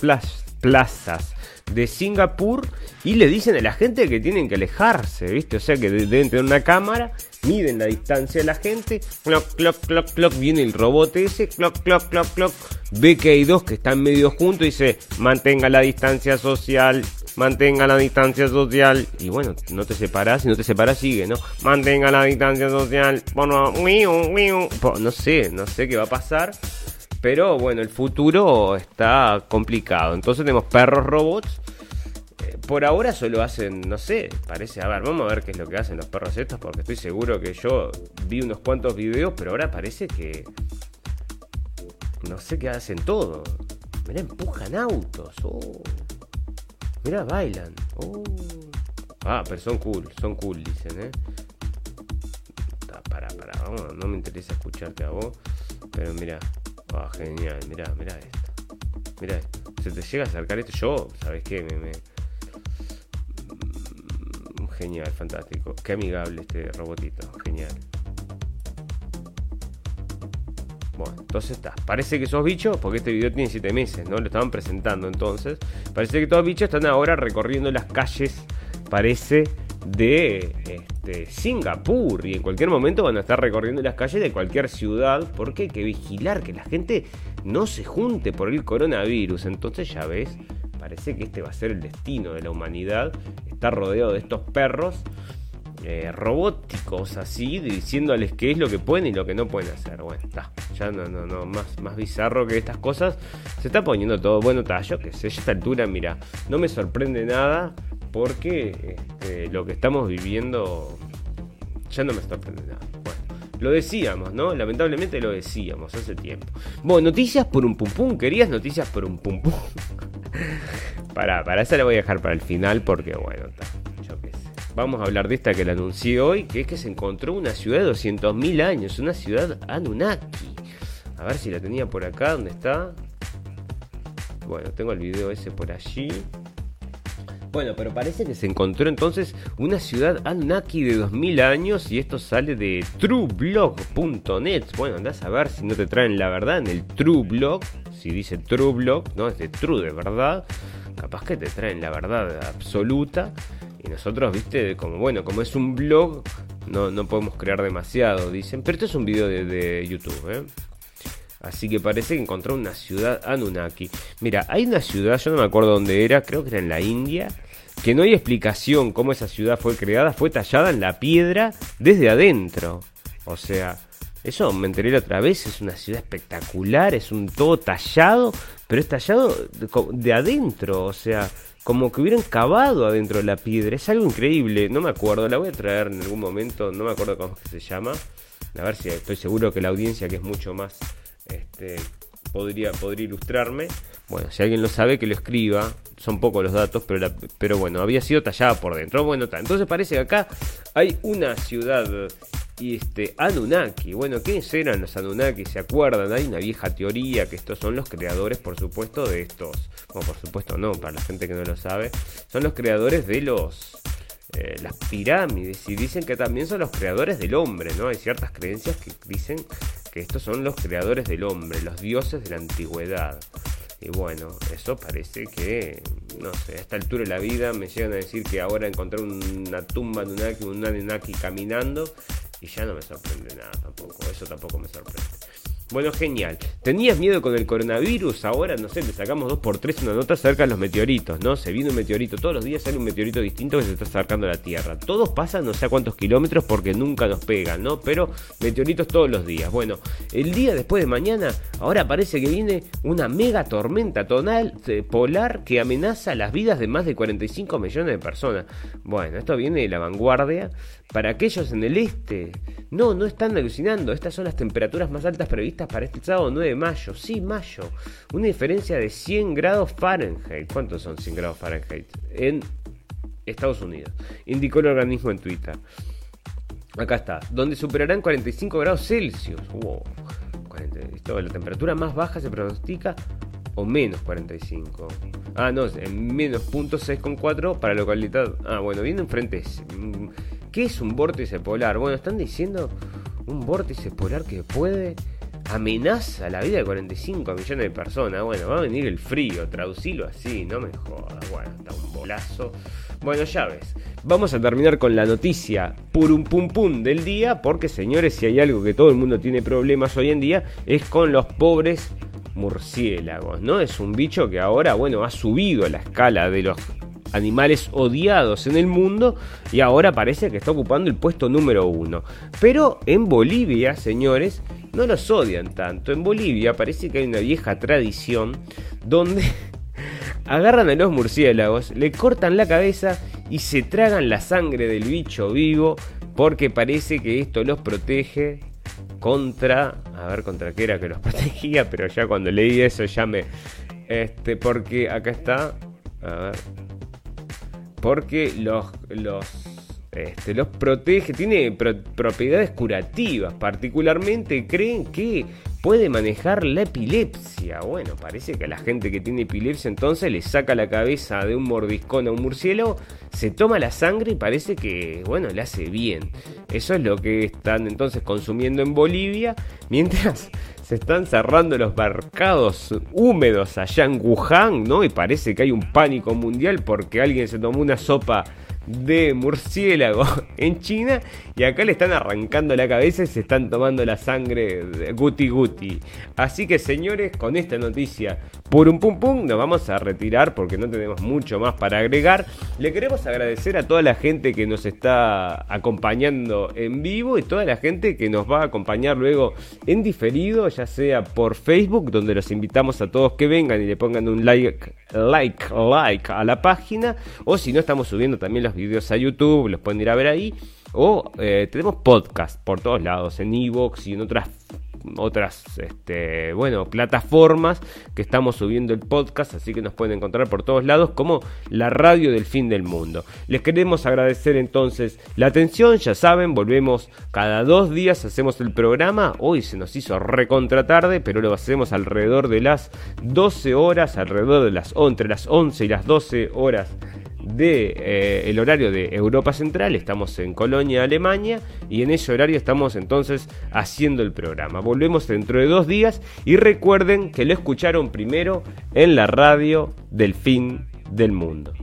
[SPEAKER 1] plazas de Singapur y le dicen a la gente que tienen que alejarse, ¿viste? O sea que de- deben tener una cámara, miden la distancia de la gente, cloc, cloc, cloc, cloc, viene el robot ese, cloc, cloc, cloc, cloc, ve que hay dos que están medio juntos y dice, mantenga la distancia social, mantenga la distancia social. Y bueno, no te separás, si no te separás sigue, ¿no? Mantenga la distancia social. Bueno, no sé, no sé qué va a pasar. Pero bueno, el futuro está complicado. Entonces tenemos perros robots. Por ahora solo hacen, no sé, parece, a ver, vamos a ver qué es lo que hacen los perros estos, porque estoy seguro que yo vi unos cuantos videos, pero ahora parece que no sé qué hacen todo. Mirá, empujan autos. Oh. Mirá, bailan. Oh. Ah, pero son cool, son cool, dicen, ¿eh? Ta, Pará, pará, vamos, no me interesa escucharte a vos. Pero mira, ah, genial, mirá, mirá esto. Mirá esto. Se te llega a acercar esto, yo, ¿sabes qué? Me, Genial, fantástico. Qué amigable este robotito, genial. Bueno, entonces está. Parece que esos bichos, porque este video tiene 7 meses, ¿no? Lo estaban presentando entonces. Parece que todos bichos están ahora recorriendo las calles, parece, de este, Singapur. Y en cualquier momento van a estar recorriendo las calles de cualquier ciudad. Porque hay que vigilar que la gente no se junte por el coronavirus. Entonces ya ves, parece que este va a ser el destino de la humanidad. Está rodeado de estos perros eh, robóticos así, diciéndoles qué es lo que pueden y lo que no pueden hacer. Bueno, está, ya no, no, no, más, más bizarro que estas cosas. Se está poniendo todo, bueno, está, yo que sé, a esta altura, mira, no me sorprende nada porque este, lo que estamos viviendo ya no me sorprende nada. Bueno, lo decíamos, ¿no? Lamentablemente lo decíamos hace tiempo. Bueno, noticias por un pum pum, querías noticias por un pum pum. Para, para esa la voy a dejar para el final porque, bueno, está. Vamos a hablar de esta que la anuncié hoy, que es que se encontró una ciudad de 200.000 años, una ciudad Anunnaki. A ver si la tenía por acá, ¿dónde está? Bueno, tengo el video ese por allí. Bueno, pero parece que se encontró entonces una ciudad Anunnaki de 2000 años y esto sale de trueblog.net. Bueno, andás a ver si no te traen la verdad en el Trueblog. Si dice Trueblog, no es de True de verdad. Capaz que te traen la verdad absoluta. Y nosotros, viste, como bueno, como es un blog, no, no podemos crear demasiado, dicen. Pero esto es un video de, de YouTube, ¿eh? Así que parece que encontró una ciudad Anunnaki. Mira, hay una ciudad, yo no me acuerdo dónde era, creo que era en la India, que no hay explicación cómo esa ciudad fue creada, fue tallada en la piedra desde adentro. O sea, eso me enteré la otra vez, es una ciudad espectacular, es un todo tallado, pero es tallado de, adentro, o sea, como que hubieran cavado adentro de la piedra, es algo increíble, no me acuerdo, la voy a traer en algún momento, no me acuerdo cómo se llama, a ver si estoy seguro que la audiencia que es mucho más este, podría, podría ilustrarme. Bueno, si alguien lo sabe, que lo escriba. Son pocos los datos, pero, pero bueno, había sido tallada por dentro. Bueno. Entonces parece que acá hay una ciudad y este Anunnaki. Bueno, ¿quiénes eran los Anunnaki? ¿Se acuerdan? Hay una vieja teoría que estos son los creadores, por supuesto, de estos. Bueno, por supuesto no, para la gente que no lo sabe. Son los creadores de los eh, las pirámides y dicen que también son los creadores del hombre, ¿no? Hay ciertas creencias que dicen que estos son los creadores del hombre, los dioses de la antigüedad. Y bueno, eso parece que, no sé, a esta altura de la vida me llegan a decir que ahora encontré una tumba de un Anunnaki caminando y ya no me sorprende nada tampoco, eso tampoco me sorprende. Bueno, genial. ¿Tenías miedo con el coronavirus? Ahora, no sé, te sacamos dos por tres una nota acerca de los meteoritos, ¿no? Se viene un meteorito, todos los días sale un meteorito distinto que se está acercando a la Tierra. Todos pasan no sé a cuántos kilómetros porque nunca nos pegan, ¿no? Pero meteoritos todos los días. Bueno, el día después de mañana, ahora parece que viene una mega tormenta tonal eh, polar que amenaza las vidas de más de 45 millones de personas. Bueno, esto viene de la vanguardia. Para aquellos en el este, no, no están alucinando. Estas son las temperaturas más altas previstas para este sábado 9 de mayo. Sí, mayo. Una diferencia de 100 grados Fahrenheit. ¿Cuántos son 100 grados Fahrenheit? En Estados Unidos. Indicó el organismo en Twitter. Acá está. Donde superarán 45 grados Celsius. Wow. 40 esto, la temperatura más baja se pronostica o menos 45. Ah, no, en menos punto 6,4 para localidad. Ah, bueno, viene enfrente. Mm, ¿Qué es un vórtice polar? Bueno, están diciendo un vórtice polar que puede amenaza la vida de 45 millones de personas. Bueno, va a venir el frío, traducilo así, no me jodas. Bueno, está un bolazo. Bueno, ya ves. Vamos a terminar con la noticia purum pum pum del día, porque señores, si hay algo que todo el mundo tiene problemas hoy en día, es con los pobres murciélagos, ¿no? Es un bicho que ahora, bueno, ha subido a la escala de los animales odiados en el mundo y ahora parece que está ocupando el puesto número uno. Pero en Bolivia, señores, no los odian tanto. En Bolivia parece que hay una vieja tradición donde agarran a los murciélagos, le cortan la cabeza y se tragan la sangre del bicho vivo porque parece que esto los protege contra... A ver, contra qué era que los protegía, pero ya cuando leí eso ya me... Este, porque acá está... A ver. Porque los, los este, los protege, tiene propiedades curativas, particularmente creen que puede manejar la epilepsia. Bueno, parece que a la gente que tiene epilepsia entonces le saca la cabeza de un mordiscón a un murciélago, se toma la sangre y parece que, bueno, le hace bien. Eso es lo que están entonces consumiendo en Bolivia, mientras se están cerrando los mercados húmedos allá en Wuhan, ¿no? Y parece que hay un pánico mundial porque alguien se tomó una sopa de murciélago en China y acá le están arrancando la cabeza y se están tomando la sangre guti guti. Así que señores, con esta noticia por un pum pum nos vamos a retirar porque no tenemos mucho más para agregar. Le queremos agradecer a toda la gente que nos está acompañando en vivo y toda la gente que nos va a acompañar luego en diferido, ya sea por Facebook, donde los invitamos a todos que vengan y le pongan un like, like, like a la página, o si no estamos subiendo también los videos a YouTube, los pueden ir a ver ahí. O eh, tenemos podcast por todos lados, en Evox y en otras otras este, bueno, plataformas que estamos subiendo el podcast, así que nos pueden encontrar por todos lados como la radio del fin del mundo. Les queremos agradecer entonces la atención, ya saben, volvemos cada dos días, hacemos el programa, hoy se nos hizo recontra tarde, pero lo hacemos alrededor de las 12 horas, alrededor de las, entre las 11 y las 12 horas de eh, el horario de Europa Central, estamos en Colonia, Alemania, y en ese horario estamos entonces haciendo el programa. Volvemos dentro de dos días y recuerden que lo escucharon primero en la radio del fin del mundo.